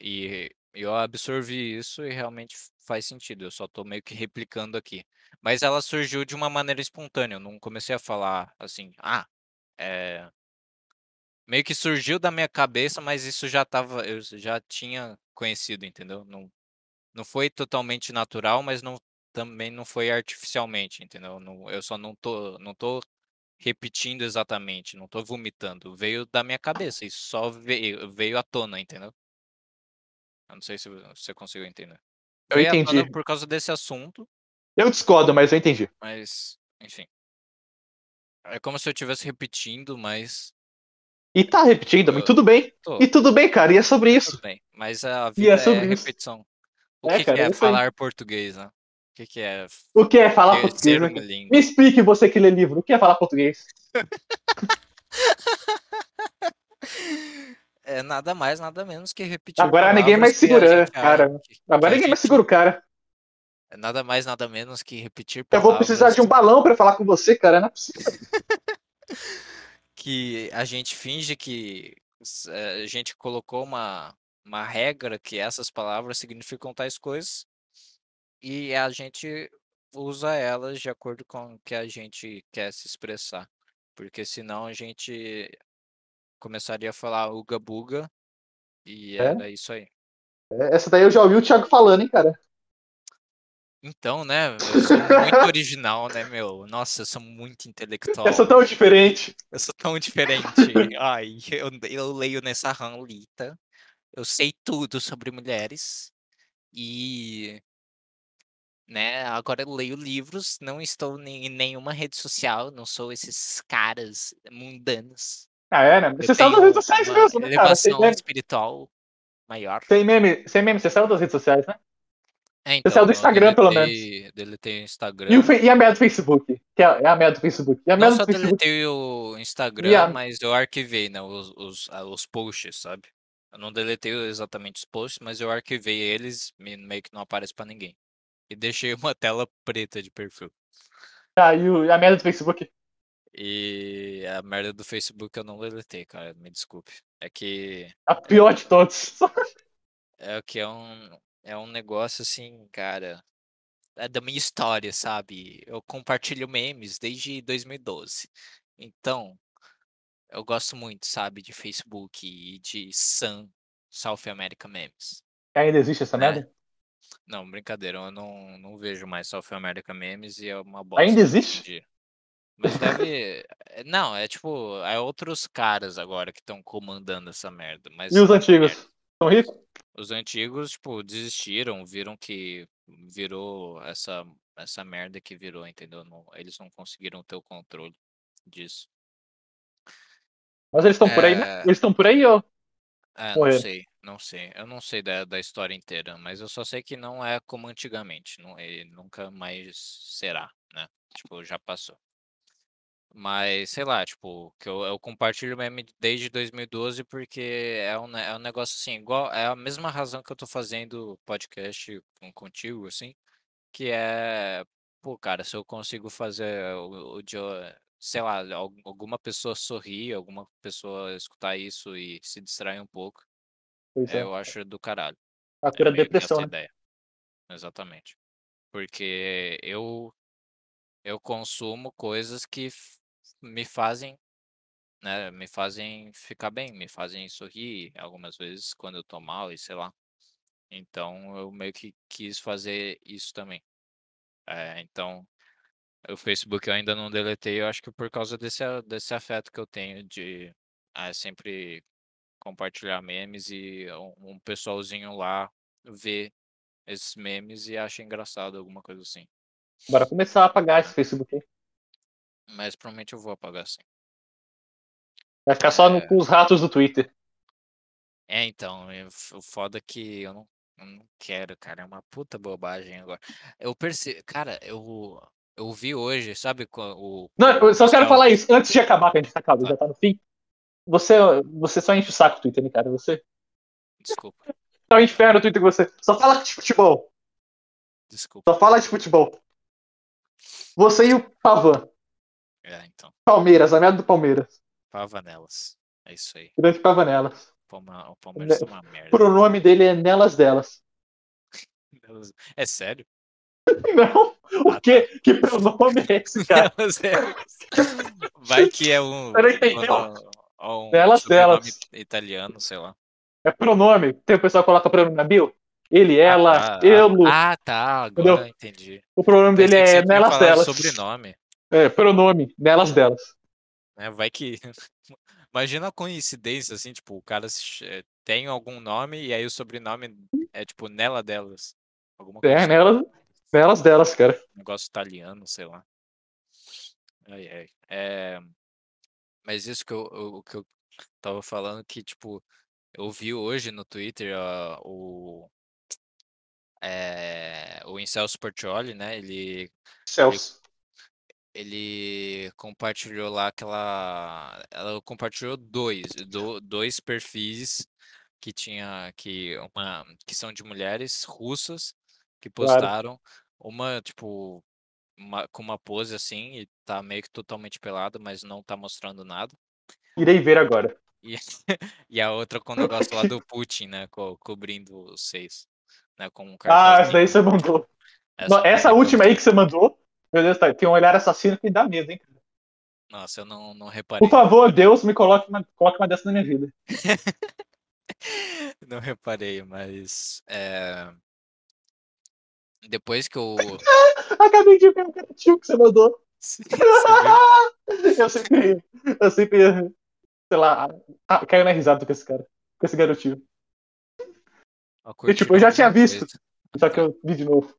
e eu absorvi isso e realmente faz sentido, eu só estou meio que replicando aqui. Mas ela surgiu de uma maneira espontânea, eu não comecei a falar assim: "Ah, eh" Meio que surgiu da minha cabeça, mas isso já estava eu já tinha conhecido, entendeu. Não não foi totalmente natural, mas não também não foi artificialmente, entendeu. Não eu só não tô não tô repetindo exatamente, não tô vomitando, veio da minha cabeça, isso só veio veio à tona, entendeu. Eu não sei se vo você conseguiu entender. Eu Veio à tona entendi. por causa desse assunto Eu discordo, mas eu entendi. mas, enfim. É como se eu estivesse repetindo, mas. E tá repetindo, mas tudo bem. Tô, E tudo bem, cara. E é sobre isso. tudo bem. Mas a E vida é é, sobre isso. repetição. O É, que, cara, que é é falar português, né? O que, que é O que é falar português? né? Me explique você que lê livro. O que é falar português? É nada mais, nada menos que repetir. Agora ninguém mais que segura, gente- cara. que- que Agora a ninguém mais gente- segura o cara. É nada mais, nada menos que repetir Eu palavras vou precisar de um balão pra falar com você, cara. Não é possível. que a gente finge que eh, a gente colocou uma, uma regra que essas palavras significam tais coisas e a gente usa elas de acordo com o que a gente quer se expressar. Porque senão a gente começaria a falar uga buga e É? era isso aí. Essa daí eu já ouvi o Thiago falando, hein, cara. Então, né, eu sou muito original, né, meu? Nossa, eu sou muito intelectual. Essa é tão diferente. Eu sou tão diferente. Ai, eu, eu leio nessa ranlita. Eu sei tudo sobre mulheres. E. Né, agora eu leio livros, não estou em nenhuma rede social, não sou esses caras mundanos. Ah, é, né? Você saiu das redes sociais mesmo, né, cara? Elevação meme, espiritual maior. sem meme, sem meme, você saiu das redes sociais, né? É, então, saiu do eu Instagram, pelo deletei- Deletei o Instagram. E, o e a merda do Facebook? Que é, é a merda do Facebook. E a Não merda só do Facebook. deletei o Instagram, a- mas eu arquivei, né, os, os, os posts, sabe? Eu não deletei exatamente os posts, mas eu arquivei eles, me- meio que não aparece pra ninguém. E deixei uma tela preta de perfil. Ah, e, o- e a merda do Facebook? E a merda do Facebook eu não deletei, cara, me desculpe. É que A pior de todos. é que é um é um negócio assim, cara, é da minha história, sabe? Eu compartilho memes desde 2012. Então, eu gosto muito, sabe, de Facebook e de Sun, South America Memes. Ainda existe essa Né? merda? Não, brincadeira, eu não, não vejo mais South America Memes e é uma bosta. Ainda existe? dia. Mas deve. é- Não, é tipo, é outros caras agora que estão comandando essa merda. Mas E os é antigos? São ricos? Os antigos, tipo, desistiram, viram que virou essa, essa merda que virou, entendeu? Não- eles não conseguiram ter o controle disso. Mas eles estão por aí, né? É. Eles estão por aí, ó. É, não sei, não sei. Eu não sei da, da história inteira, mas eu só sei que não é como antigamente. Não, e nunca mais será, né? Tipo, já passou. Mas, sei lá, tipo, que eu, eu compartilho meme desde 2012 porque é um, é um negócio assim, igual, é a mesma razão que eu tô fazendo podcast com, contigo, assim, que é, pô, cara, se eu consigo fazer o, o de, sei lá, al- alguma pessoa sorrir, alguma pessoa escutar isso e se distrair um pouco, Pois é, é. eu acho do caralho. A É cura da que essa depressão, né? ideia. Exatamente. Porque eu eu consumo coisas que me fazem, né, me fazem ficar bem, me fazem sorrir algumas vezes quando eu tô mal e sei lá. Então eu meio que quis fazer isso também. É, então o Facebook eu ainda não deletei, eu acho que por causa desse, desse afeto que eu tenho de ah, sempre compartilhar memes e um, um pessoalzinho lá vê esses memes e acha engraçado, alguma coisa assim. Bora começar a apagar esse Facebook. Mas provavelmente eu vou apagar sim. Vai ficar só É. com os ratos do Twitter. É, então, eu- o foda é que eu não, eu não quero, cara. É uma puta bobagem agora. Eu percebi, cara, eu, eu vi hoje, sabe o. Não, eu só quero policial- falar isso. Antes de acabar, que a gente tá acabando, Tá. já tá no fim. Você, você só enche o saco do Twitter, né, cara? Você Desculpa, tá um inferno o Twitter com você. Só fala de futebol. desculpa. Só fala de futebol. Você e o Pavan. É, então, Palmeiras, a merda do Palmeiras. pava nelas. É isso aí. Grande Pavanelas. Palma- O Palmeiras é uma O merda. pronome dele é nelas delas. É sério? Não? O Ah, quê? Que pronome é esse, cara? Nelas delas. Vai que é um. Eu não entendi, ó, um Nelas sobrenome delas. italiano, sei lá. É pronome. Tem o pessoal que coloca pronome na bio? Ele, Ah, ela, tá. eu. Ah, tá. Agora Entendeu? eu entendi. O pronome dele é nelas delas. sobrenome. É, pronome, nelas delas. né? Vai que. Imagina a coincidência, assim, tipo, o cara tem algum nome e aí o sobrenome é tipo nela delas. Alguma coisa É, assim, nelas, nelas delas, cara. um negócio italiano, sei lá. Ai, ai. É, mas isso que eu, eu, que eu tava falando que, tipo, eu vi hoje no Twitter ah, o, é, o Incel Sportioli, né? Ele, ele, Celso. ele compartilhou lá aquela. Ela compartilhou dois, do- dois perfis que tinha que uma que são de mulheres russas que Claro. postaram uma tipo uma, com uma pose assim e tá meio que totalmente pelada, mas não tá mostrando nada. Irei ver agora. E, e a outra com o negócio lá do Putin, né, co- cobrindo os seios, né, com um Ah, essa daí você mandou. Essa Não, mandei Essa última aí que você mandou, meu Deus, tá, tem um olhar assassino que dá medo, hein? Nossa, eu não, não Por reparei. favor, Deus, me coloque uma, coloque uma dessa na minha vida. Não reparei, mas é, depois que eu Acabei de ver o garotinho que você mandou. você viu? Eu sempre, eu sempre, sei lá, ah, caiu na risada com esse cara, com esse garotinho. E tipo, eu já tinha visto, coisa. Só que eu vi de novo.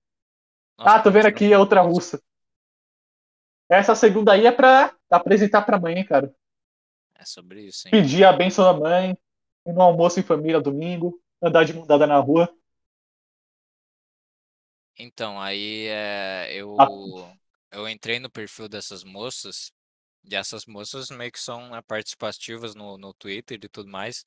Nossa, Ah, tô vendo aqui a outra russa. Essa segunda aí é pra apresentar pra mãe, cara. É sobre isso, hein? Pedir a benção da mãe, ir no almoço em família domingo, andar de mão dada na rua. Então, aí é, eu, Ah. eu entrei no perfil dessas moças, e essas moças meio que são né, participativas no, no Twitter e tudo mais,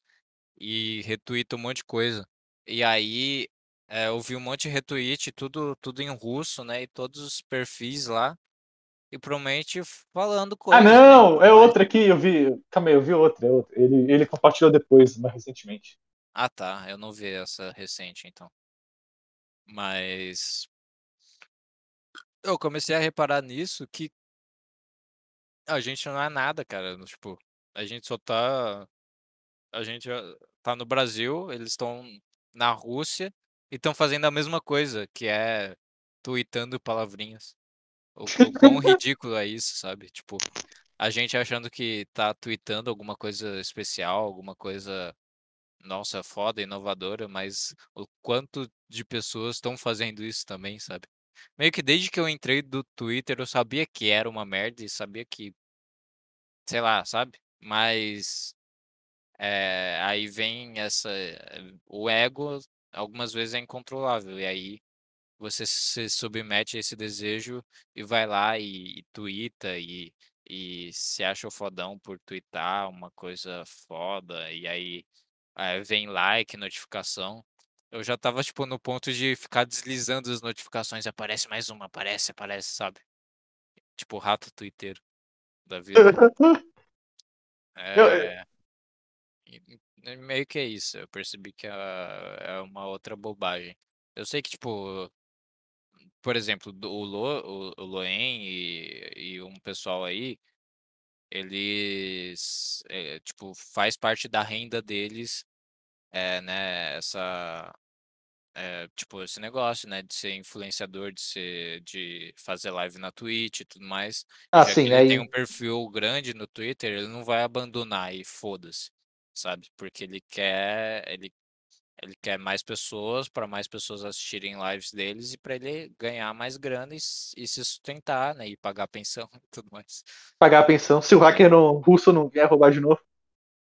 e retweetam um monte de coisa. E aí é, eu vi um monte de retweet, tudo, tudo em russo, né? E todos os perfis lá, e provavelmente falando Ah, coisas, né? e não, é outra aqui, eu vi. Calma aí, eu vi outra. é outra. Ele, ele compartilhou depois, mais recentemente. Ah, tá, eu não vi essa recente, então. Mas eu comecei a reparar nisso que a gente não é nada, cara. Tipo, a gente só tá. A gente ah, tá no Brasil, eles estão na Rússia e estão fazendo a mesma coisa, que é tweetando palavrinhas. O, o quão ridículo é isso, sabe? Tipo, a gente achando que tá tweetando alguma coisa especial, alguma coisa, nossa, foda, inovadora, mas o quanto de pessoas estão fazendo isso também, sabe? Meio que desde que eu entrei do Twitter, eu sabia que era uma merda e sabia que, sei lá, sabe? Mas eh, aí vem essa, eh, o ego algumas vezes é incontrolável e aí você se submete a esse desejo e vai lá e, e tuita e, e se acha o fodão por twittar uma coisa foda e aí eh, vem like, notificação. Eu já tava, tipo, no ponto de ficar deslizando as notificações, aparece mais uma, aparece, aparece, sabe? Tipo, rato twitteiro da vida. Eu- É, meio que é isso, eu percebi que é, é uma outra bobagem. Eu sei que, tipo, por exemplo, o, Lo, o, o Loen e, e um pessoal aí, eles, é, tipo, faz parte da renda deles, é, né, essa, é, tipo, esse negócio, né, de ser influenciador, de ser, de fazer live na Twitch e tudo mais. Ah, já sim, ele tem um perfil grande no Twitter, ele não vai abandonar e foda-se, sabe? Porque ele quer, ele, ele quer mais pessoas, para mais pessoas assistirem lives deles e para ele ganhar mais grana e, e se sustentar, né, e pagar pensão e tudo mais. Pagar a pensão. Se o hacker no, russo não vier roubar de novo.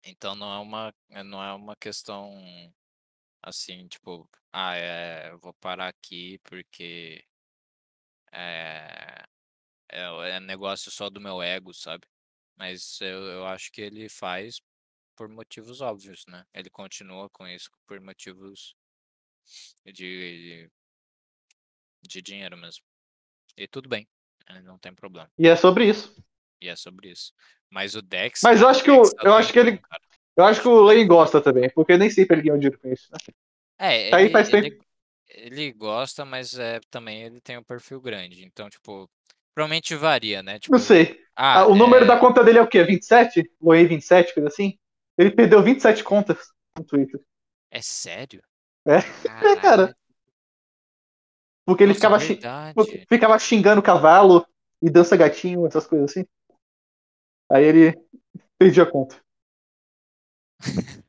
Então não é uma, não é uma questão assim, tipo, ah, é, eu vou parar aqui porque é, é, é negócio só do meu ego, sabe? Mas eu, eu acho que ele faz por motivos óbvios, né? Ele continua com isso por motivos de, de dinheiro mesmo. E tudo bem, eh, não tem problema. E é sobre isso. E é sobre isso. Mas o Dex, Mas eu cara, acho que o- tá eu acho que ele- cara. Eu acho que o Lane gosta também, porque nem sempre ele ganhou dinheiro com isso. né? É, Tá aí ele, faz ele, tempo. ele gosta, mas é, também ele tem um perfil grande. Então, tipo, provavelmente varia, né? Tipo, Não sei. ah, Ah, o número é, da conta dele é o quê? 27? Loei 27, coisa assim? Ele perdeu 27 contas no Twitter. é sério? É. É, cara. Porque ele Nossa, ficava, verdade. ficava xingando cavalo e dança gatinho, essas coisas assim. Aí ele perdia a conta.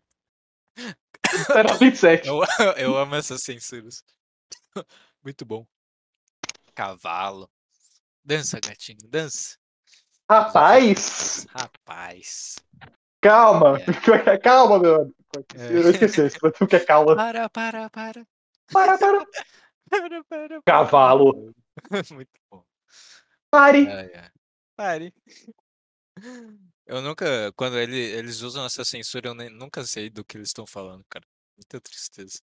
Era 27. Eu, eu amo essas censuras. Muito bom. Cavalo. Dança, gatinho, dança. Rapaz! Rapaz. Calma! É. Calma, meu amigo. É. Eu esqueci isso, mas tu quer calma. Para, para, para. Para, para. Para, para. Cavalo. Muito bom. Pare! Ai, ai. Pare. Eu nunca, quando ele, eles usam essa censura, eu nem- nunca sei do que eles estão falando, cara. Muita tristeza.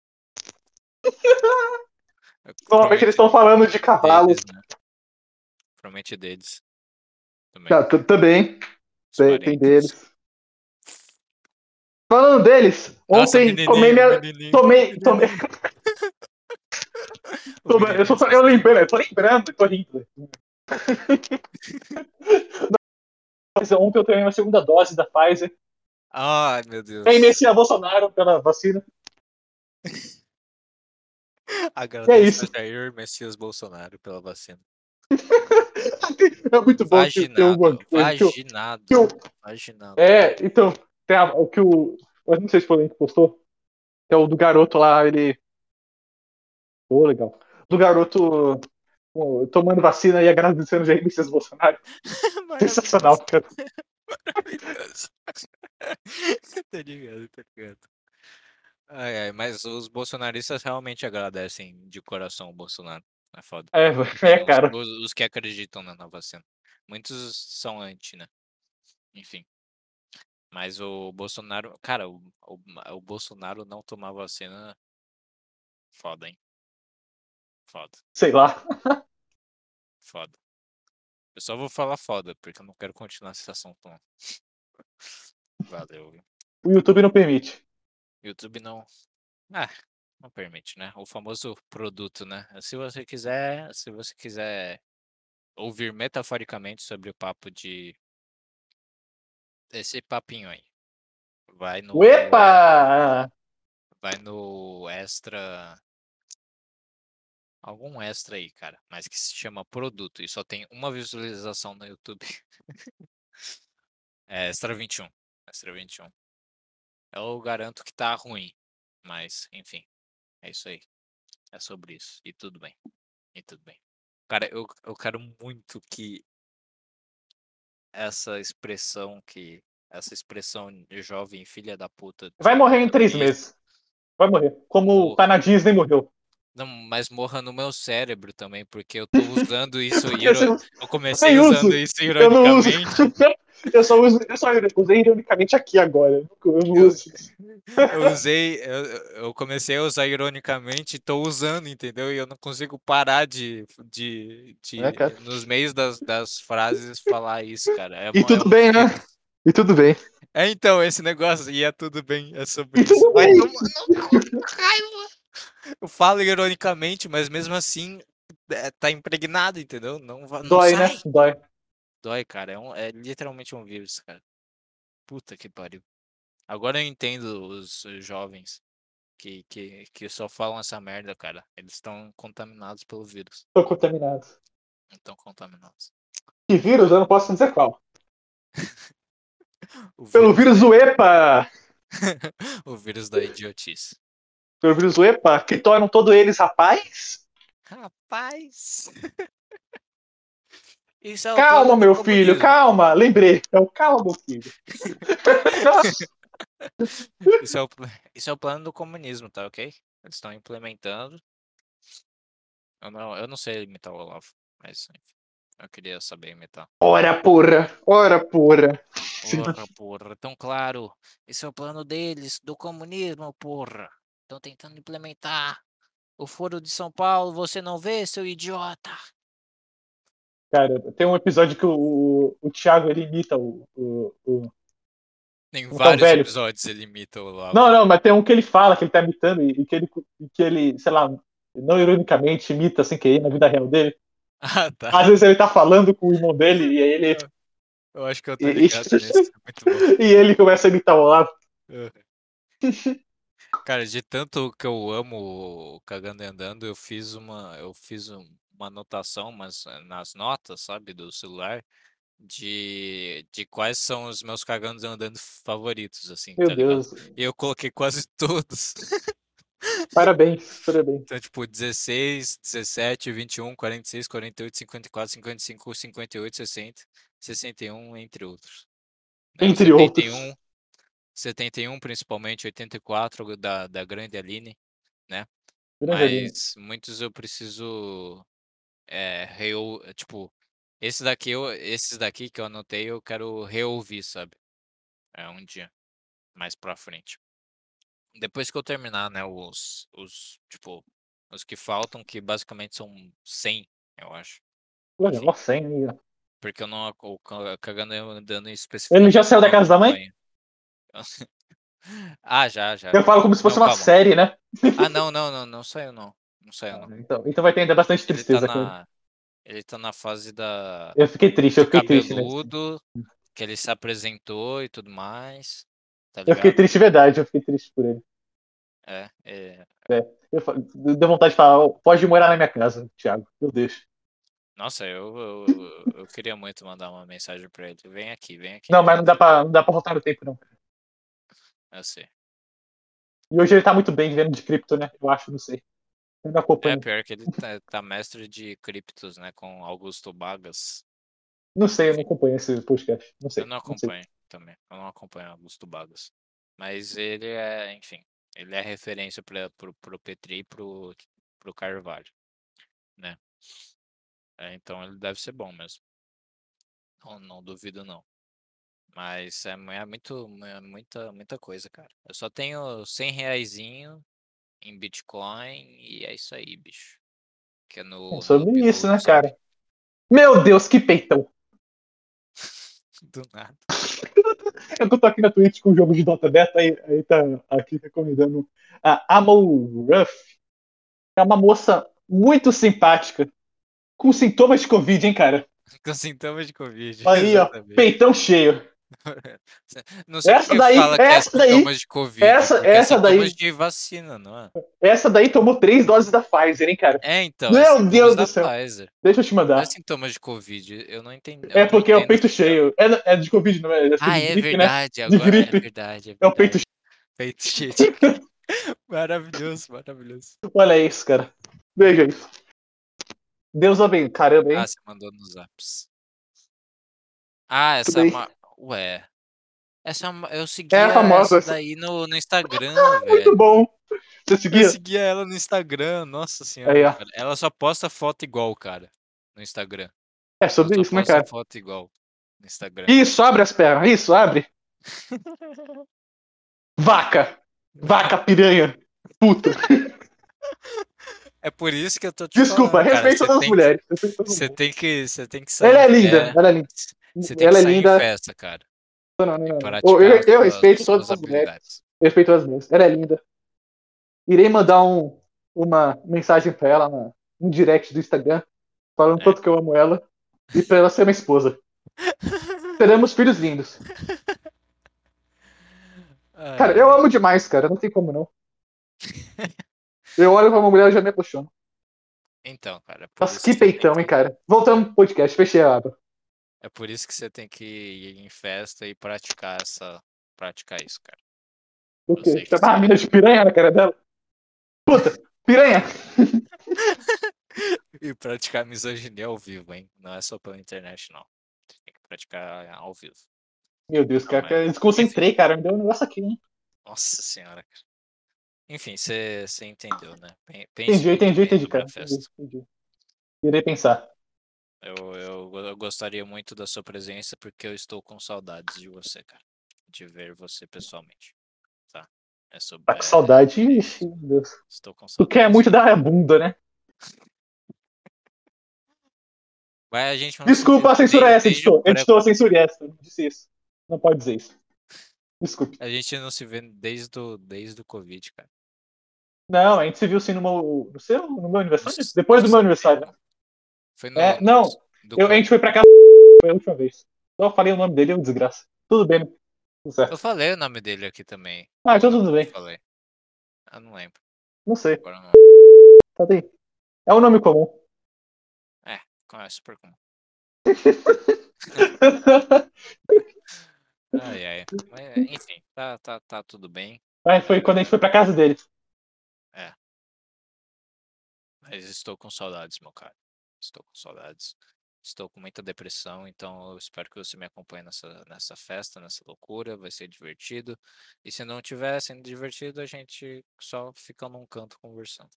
É, Normalmente eles estão falando de cavalo. deles, né? Provavelmente deles. Também. Tá, também. Tem, deles. Falando deles, Nossa, ontem menininho, tomei minha. menininho, Tomei. tomei tomei- eu, só, eu lembrando, eu tô lembrando, eu tô rindo. Ontem eu tomei uma segunda dose da Pfizer. Ai, meu Deus. Aí Messias Bolsonaro pela vacina. Agradeço isso. a Jair Messias Bolsonaro pela vacina. É muito bom que tem Vaginado. que o- Vaginado. que Vaginado. É, então, tem a- o que o. Eu não sei se foi o link que postou. É o do garoto lá, ele. Pô, legal. Do garoto pô, tomando vacina e agradecendo Jair Messias Bolsonaro. Sensacional, cara. Maravilhoso. tá ligado, tá ligado. Ai, ai, mas os bolsonaristas realmente agradecem de coração o Bolsonaro. É foda. É, é, Os- cara. Os, os que acreditam na, na vacina. Muitos são anti, né? Enfim. Mas o Bolsonaro. Cara, o, o, o Bolsonaro não tomar vacina. Foda, hein? Foda, Sei lá. foda. Eu só vou falar foda, porque eu não quero continuar esse assunto. não. Valeu. O YouTube não permite. YouTube não. Ah, não permite, né? O famoso produto, né? Se você quiser, se você quiser ouvir metaforicamente sobre o papo de esse papinho aí, vai no Uepa! vai no extra algum extra aí, cara, mas que se chama produto e só tem uma visualização no YouTube. é extra 21, extra 21. Eu garanto que tá ruim, mas enfim, é isso aí. É sobre isso e tudo bem. E tudo bem. Cara, eu, eu quero muito que essa expressão que essa expressão de jovem filha da puta Vai morrer em três meses. Vai morrer. Como O- tá na Disney morreu. Não, mas morra no meu cérebro também, porque eu tô usando isso você- Eu comecei eu usando uso. isso Eu ironicamente. Eu só uso, eu só usei ironicamente aqui agora. Eu Eu-. Eu usei, eu, eu comecei a usar ironicamente e tô usando, entendeu? E eu não consigo parar de, de, de É, nos meios das, das frases falar isso, cara. É E é tudo bem, né? E tudo bem. É então, esse negócio, e é tudo bem, é sobre E isso. que raiva. Eu falo ironicamente, mas mesmo assim é, tá impregnado, entendeu? Não, não Dói, sai. né? Dói. Dói, cara. É, um, é literalmente um vírus, cara. Puta que pariu. Agora eu entendo os os jovens que, que, que só falam essa merda, cara. Eles estão contaminados pelo vírus. Tô contaminado. Estão contaminados. Que vírus? Eu não posso dizer qual. O Pelo vírus do EPA! o vírus da idiotice. Pelo vírus do EPA, que tornam todos eles rapaz? Rapaz. Isso é plano Calma, meu filho, calma. Lembrei. É o calma, meu filho. Isso é, o, isso é o plano do comunismo, tá ok? Eles estão implementando. Eu não, eu não sei imitar o Olavo, mas enfim, eu queria saber imitar. Ora, porra. Ora, porra. Porra, porra, tão claro. Esse é o plano deles, do comunismo, porra. Estão tentando implementar. O foro de São Paulo, você não vê, seu idiota? Cara, tem um episódio que o, o, o Thiago ele imita o, o, o- Em Então, vários velho. episódios ele imita o Olavo. Não, não, mas tem um que ele fala que ele tá imitando e, e que, ele, que ele, sei lá, não ironicamente imita sem querer na vida real dele. Ah, tá. Às vezes ele tá falando com o irmão dele e aí ele, Eu acho que eu tô E- ligado nisso. é Muito bom. e ele começa a imitar o Olavo. Cara, de tanto que eu amo o Cagando e Andando, eu fiz uma, eu fiz um- uma anotação, mas eh, nas notas, sabe, do celular, de, de quais são os meus Cagando e Andando favoritos, assim, Meu tá ligado? Deus. E eu coloquei quase todos. Parabéns, parabéns. Então, tipo, 16, 17, 21, 46, 48, 54, 55, 58, 60, 61, entre outros. Né, Entre outros. 71, 71, principalmente, 84 da, da grande Aline, né? Grande Aline. Mas muitos eu preciso é, reou- tipo, esse daqui eu, esses daqui que eu anotei eu quero reouvir, sabe? É um dia mais pra frente. Depois que eu terminar, né, os, os, tipo, os que faltam, que basicamente são 100, eu acho. Olha, ó, 100 aí, ó. Porque eu não, o Ca- cagando eu dando especificamente. Ele já saiu da casa da mãe? ah, já, já. Eu falo como se fosse Não, uma calma. série, né? Ah, não, não, não, não saiu não. Não saiu não. Então, então vai ter ainda bastante Ele tá tristeza ele. na, ele tá na fase da, Eu fiquei triste, eu fiquei triste, né? cabeludo, que ele se apresentou e tudo mais. Tá Eu fiquei triste de verdade, eu fiquei triste por ele. É, é. Eu, fa- deu vontade de falar, pode morar na minha casa, Thiago. Meu Deus. Nossa, eu, eu, eu- eu queria muito mandar uma mensagem pra ele. Vem aqui, vem aqui. Não, mas não dá pra, não dá pra voltar no tempo, não. Eu sei. E hoje ele tá muito bem vivendo de cripto, né? Eu acho, não sei. Eu não É pior que ele tá, tá mestre de criptos, né? Com Augusto Bagas. Não sei, eu não acompanho esse podcast. Não sei. Eu não acompanho também. Eu não acompanho Augusto Bagas. Mas ele é, enfim, ele é referência pra, pro, pro Petri e pro, pro Carvalho, né? É, então ele deve ser bom mesmo. Não, não duvido não. Mas é, é muito, é muita, muita coisa, cara. Eu só tenho 100 reaisinho em Bitcoin e é isso aí, bicho. Que é no, É no sobre Upload, isso, né, sabe? cara? Meu Deus, que peitão. Do nada. Eu tô aqui na Twitch com o jogo de Dota Beta, aí, aí tá aqui recomendando a Amo Ruff. É uma moça muito simpática, com sintomas de Covid, hein, cara? Com sintomas de Covid. Aí, ó, exatamente. peitão cheio. Não sei Essa daí- fala que é essa daí- Covid. essa- é essa daí- de vacina, não é? Essa daí tomou três doses da Pfizer, hein, cara? É, então. Meu é Deus do céu. Pfizer. Deixa eu te Não mandar. é sintomas de Covid. Eu não entendi. eu É não porque é o peito cheio. É, é de Covid, não é? Acho que Ah, de é gripe, né? verdade. Agora gripe. é verdade. É, É o peito verdade. Peito cheio. Maravilhoso, maravilhoso. Olha isso, cara. Veja isso. Deus abençoe. Caramba, hein? Ah, você mandou nos apps. Ah, essa bem. ma... Ué. Essa ma- eu seguia É a famosa, essa daí no, no Instagram, Muito bom. Você Eu seguia? seguia ela no Instagram, nossa senhora. Ela só posta foto igual, cara. No Instagram. É Ela sobre só isso, né, posta cara? foto igual no Instagram. Isso, abre as pernas. Isso, abre. Vaca. Vaca piranha. Puta. É por isso que eu tô te Desculpa, falando, respeito todas as mulheres. Você tem que, você tem que sair. Ela é linda, é, ela é linda. Você tem Ela que é sair linda. em festa, cara. Não, não, não, Eu, eu, eu respeito todas as mulheres. habilidades. Respeito todas as mulheres. Ela é linda. Irei mandar um, uma mensagem pra ela na, um direct do Instagram, falando É. quanto que eu amo ela e pra ela ser minha esposa. Teremos filhos lindos. Ai, Cara, eu amo demais, cara. Não tem como não. Eu olho pra uma mulher e já me apaixono. Então, cara. é Nossa, que peitão, hein, cara. Voltamos pro podcast, fechei a aba. É por isso que você tem que ir em festa e praticar essa. Praticar isso, cara. O quê? Chamar a mina de piranha na cara dela? Puta, piranha! E praticar misoginia ao vivo, hein? Não é só pela internet, não. Você tem que praticar ao vivo. Meu Deus, cara, Não, que eu desconcentrei, cara. Me deu um negócio aqui, hein? Nossa senhora, cara. Enfim, você entendeu, né? Pen- pense Entendi, entendi, entendi, cara. Entendi, entendi. Irei pensar. Eu, eu, eu gostaria muito da sua presença porque eu estou com saudades de você, cara. De ver você pessoalmente. Tá? É sobre. Tá com é, saudade? Ixi, meu Deus. Estou com Tu saudades. quer muito dar a bunda, né? Vai, a gente não Desculpa, a censura essa, editor. pré- Editor, censure essa. Não disse isso. Não pode dizer isso. Desculpe. A gente não se vê desde o, desde o Covid, cara. Não, a gente se viu sim no meu, no seu, no meu aniversário? Depois do meu aniversário, né? No. É, não, Eu, a gente foi pra casa. Foi a última vez. Só falei o nome dele, eu desgraça. Tudo bem, né? Tudo certo. Eu falei o nome dele aqui também. Ah, então tudo bem. Falei. Eu não lembro. Não sei. Não. Tá bem. É um nome comum. É super comum. Ai, ai. Mas, enfim, tá, tá, tá tudo bem. Mas foi quando a gente foi pra casa dele. Mas estou com saudades, meu cara. Estou com saudades. Estou com muita depressão, então eu espero que você me acompanhe nessa, nessa festa, nessa loucura. Vai ser divertido. E se não tiver sendo divertido, a gente só fica num canto conversando.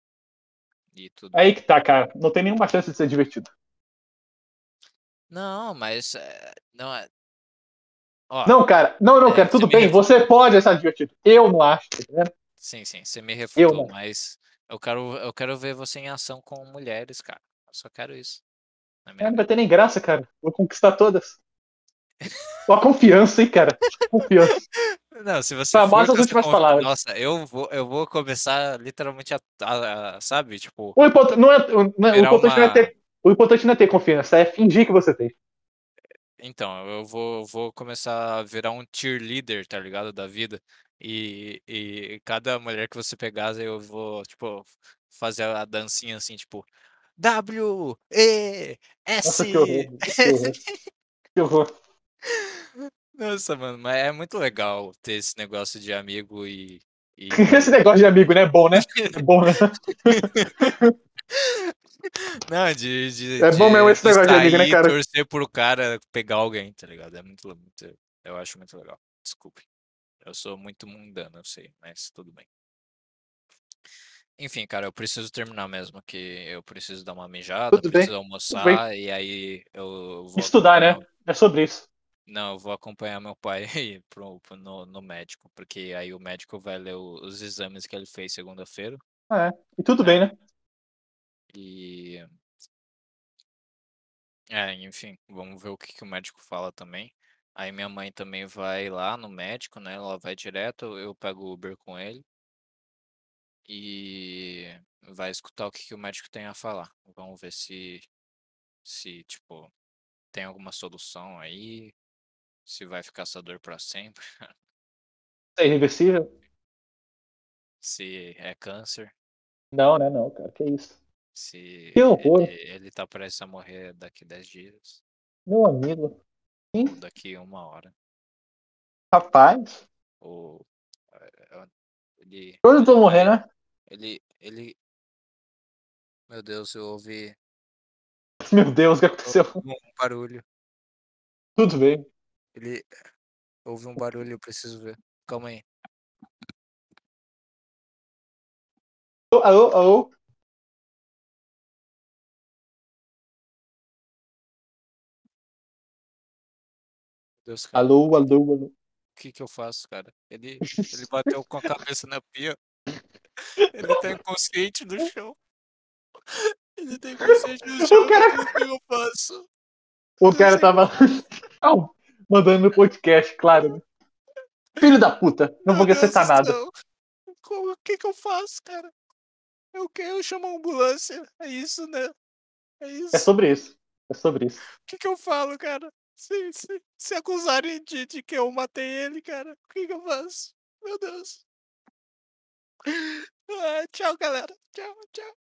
E tudo. Aí que tá, cara. Não tem nenhuma chance de ser divertido. Não, mas é, não é. Ó, Não, cara. Não, não, É, cara. você Tudo bem. refutou. Você pode achar divertido. Eu não acho, tá sim, sim, você me refutou, não. mas eu quero, eu quero ver você em ação com mulheres, cara. Eu só quero isso. É, não vai ter nem graça, cara. Vou conquistar todas. Só confiança, hein, cara. Confiança. Não, se você for com essa últimas palavras. Nossa, eu vou, eu vou começar literalmente a, a- a- sabe, tipo, O importante não é, o- não é- o importante não é uma- ter. O importante não é ter confiança, é fingir que você tem. então, eu vou, vou começar a virar um cheerleader, tá ligado, da vida. E, e cada mulher que você pegar, eu vou, tipo, fazer a dancinha assim, tipo, W, E, S. Nossa, que horror. Que horror. Que horror. Nossa, mano, mas é muito legal ter esse negócio de amigo e. e... Esse negócio de amigo, né? É bom, né? É bom, né? Não, de, de, É bom mesmo esse negócio de amigo, né, cara? torcer pro cara pegar alguém, tá ligado? É muito, muito. Eu acho muito legal. Desculpe. Eu sou muito mundano, eu sei, mas tudo bem. Enfim, cara, eu preciso terminar mesmo, que eu preciso dar uma mijada, Tudo bem, preciso almoçar, e aí eu vou Estudar, né? É sobre isso. Não, eu vou acompanhar meu pai pro, pro- no, no médico, porque aí o médico vai ler os exames que ele fez segunda-feira. É. E tudo bem, né? E. É, enfim, vamos ver o que, que o médico fala também. Aí minha mãe também vai lá no médico, né? Ela vai direto, eu pego o Uber com ele. E vai escutar o que, que o médico tem a falar. Vamos ver se, se, tipo, tem alguma solução aí. Se vai ficar essa dor pra sempre. É irreversível? Se é câncer. Não, né? Não, cara. Que isso. Se Que horror. ele, ele tá prestes a morrer daqui 10 dias. Meu amigo. Ou daqui uma hora. Rapaz. Ou. é, Ele. Todos vão morrer, né? Ele. Ele. Meu Deus, eu ouvi Meu Deus, o que aconteceu? um barulho. Tudo bem. Ele. Houve um barulho, eu preciso ver. Calma aí. Alô, alô, alô. Deus. Alô, alô, alô. O que que eu faço, cara? Ele. Ele bateu com a cabeça na pia. Ele tá inconsciente no chão. Ele tá inconsciente no chão. O cara- O que eu faço? O Eu cara tava Au, mandando no podcast, claro. Filho da puta, não vou do nada. O que que eu faço, cara? Eu quero chamar uma ambulância. É isso, né? É isso. É sobre isso. É sobre isso. O que que eu falo, cara? Se, se, se acusarem de, de que eu matei ele, cara, o que que eu faço? Meu Deus. Ah, tchau, galera. Tchau, tchau.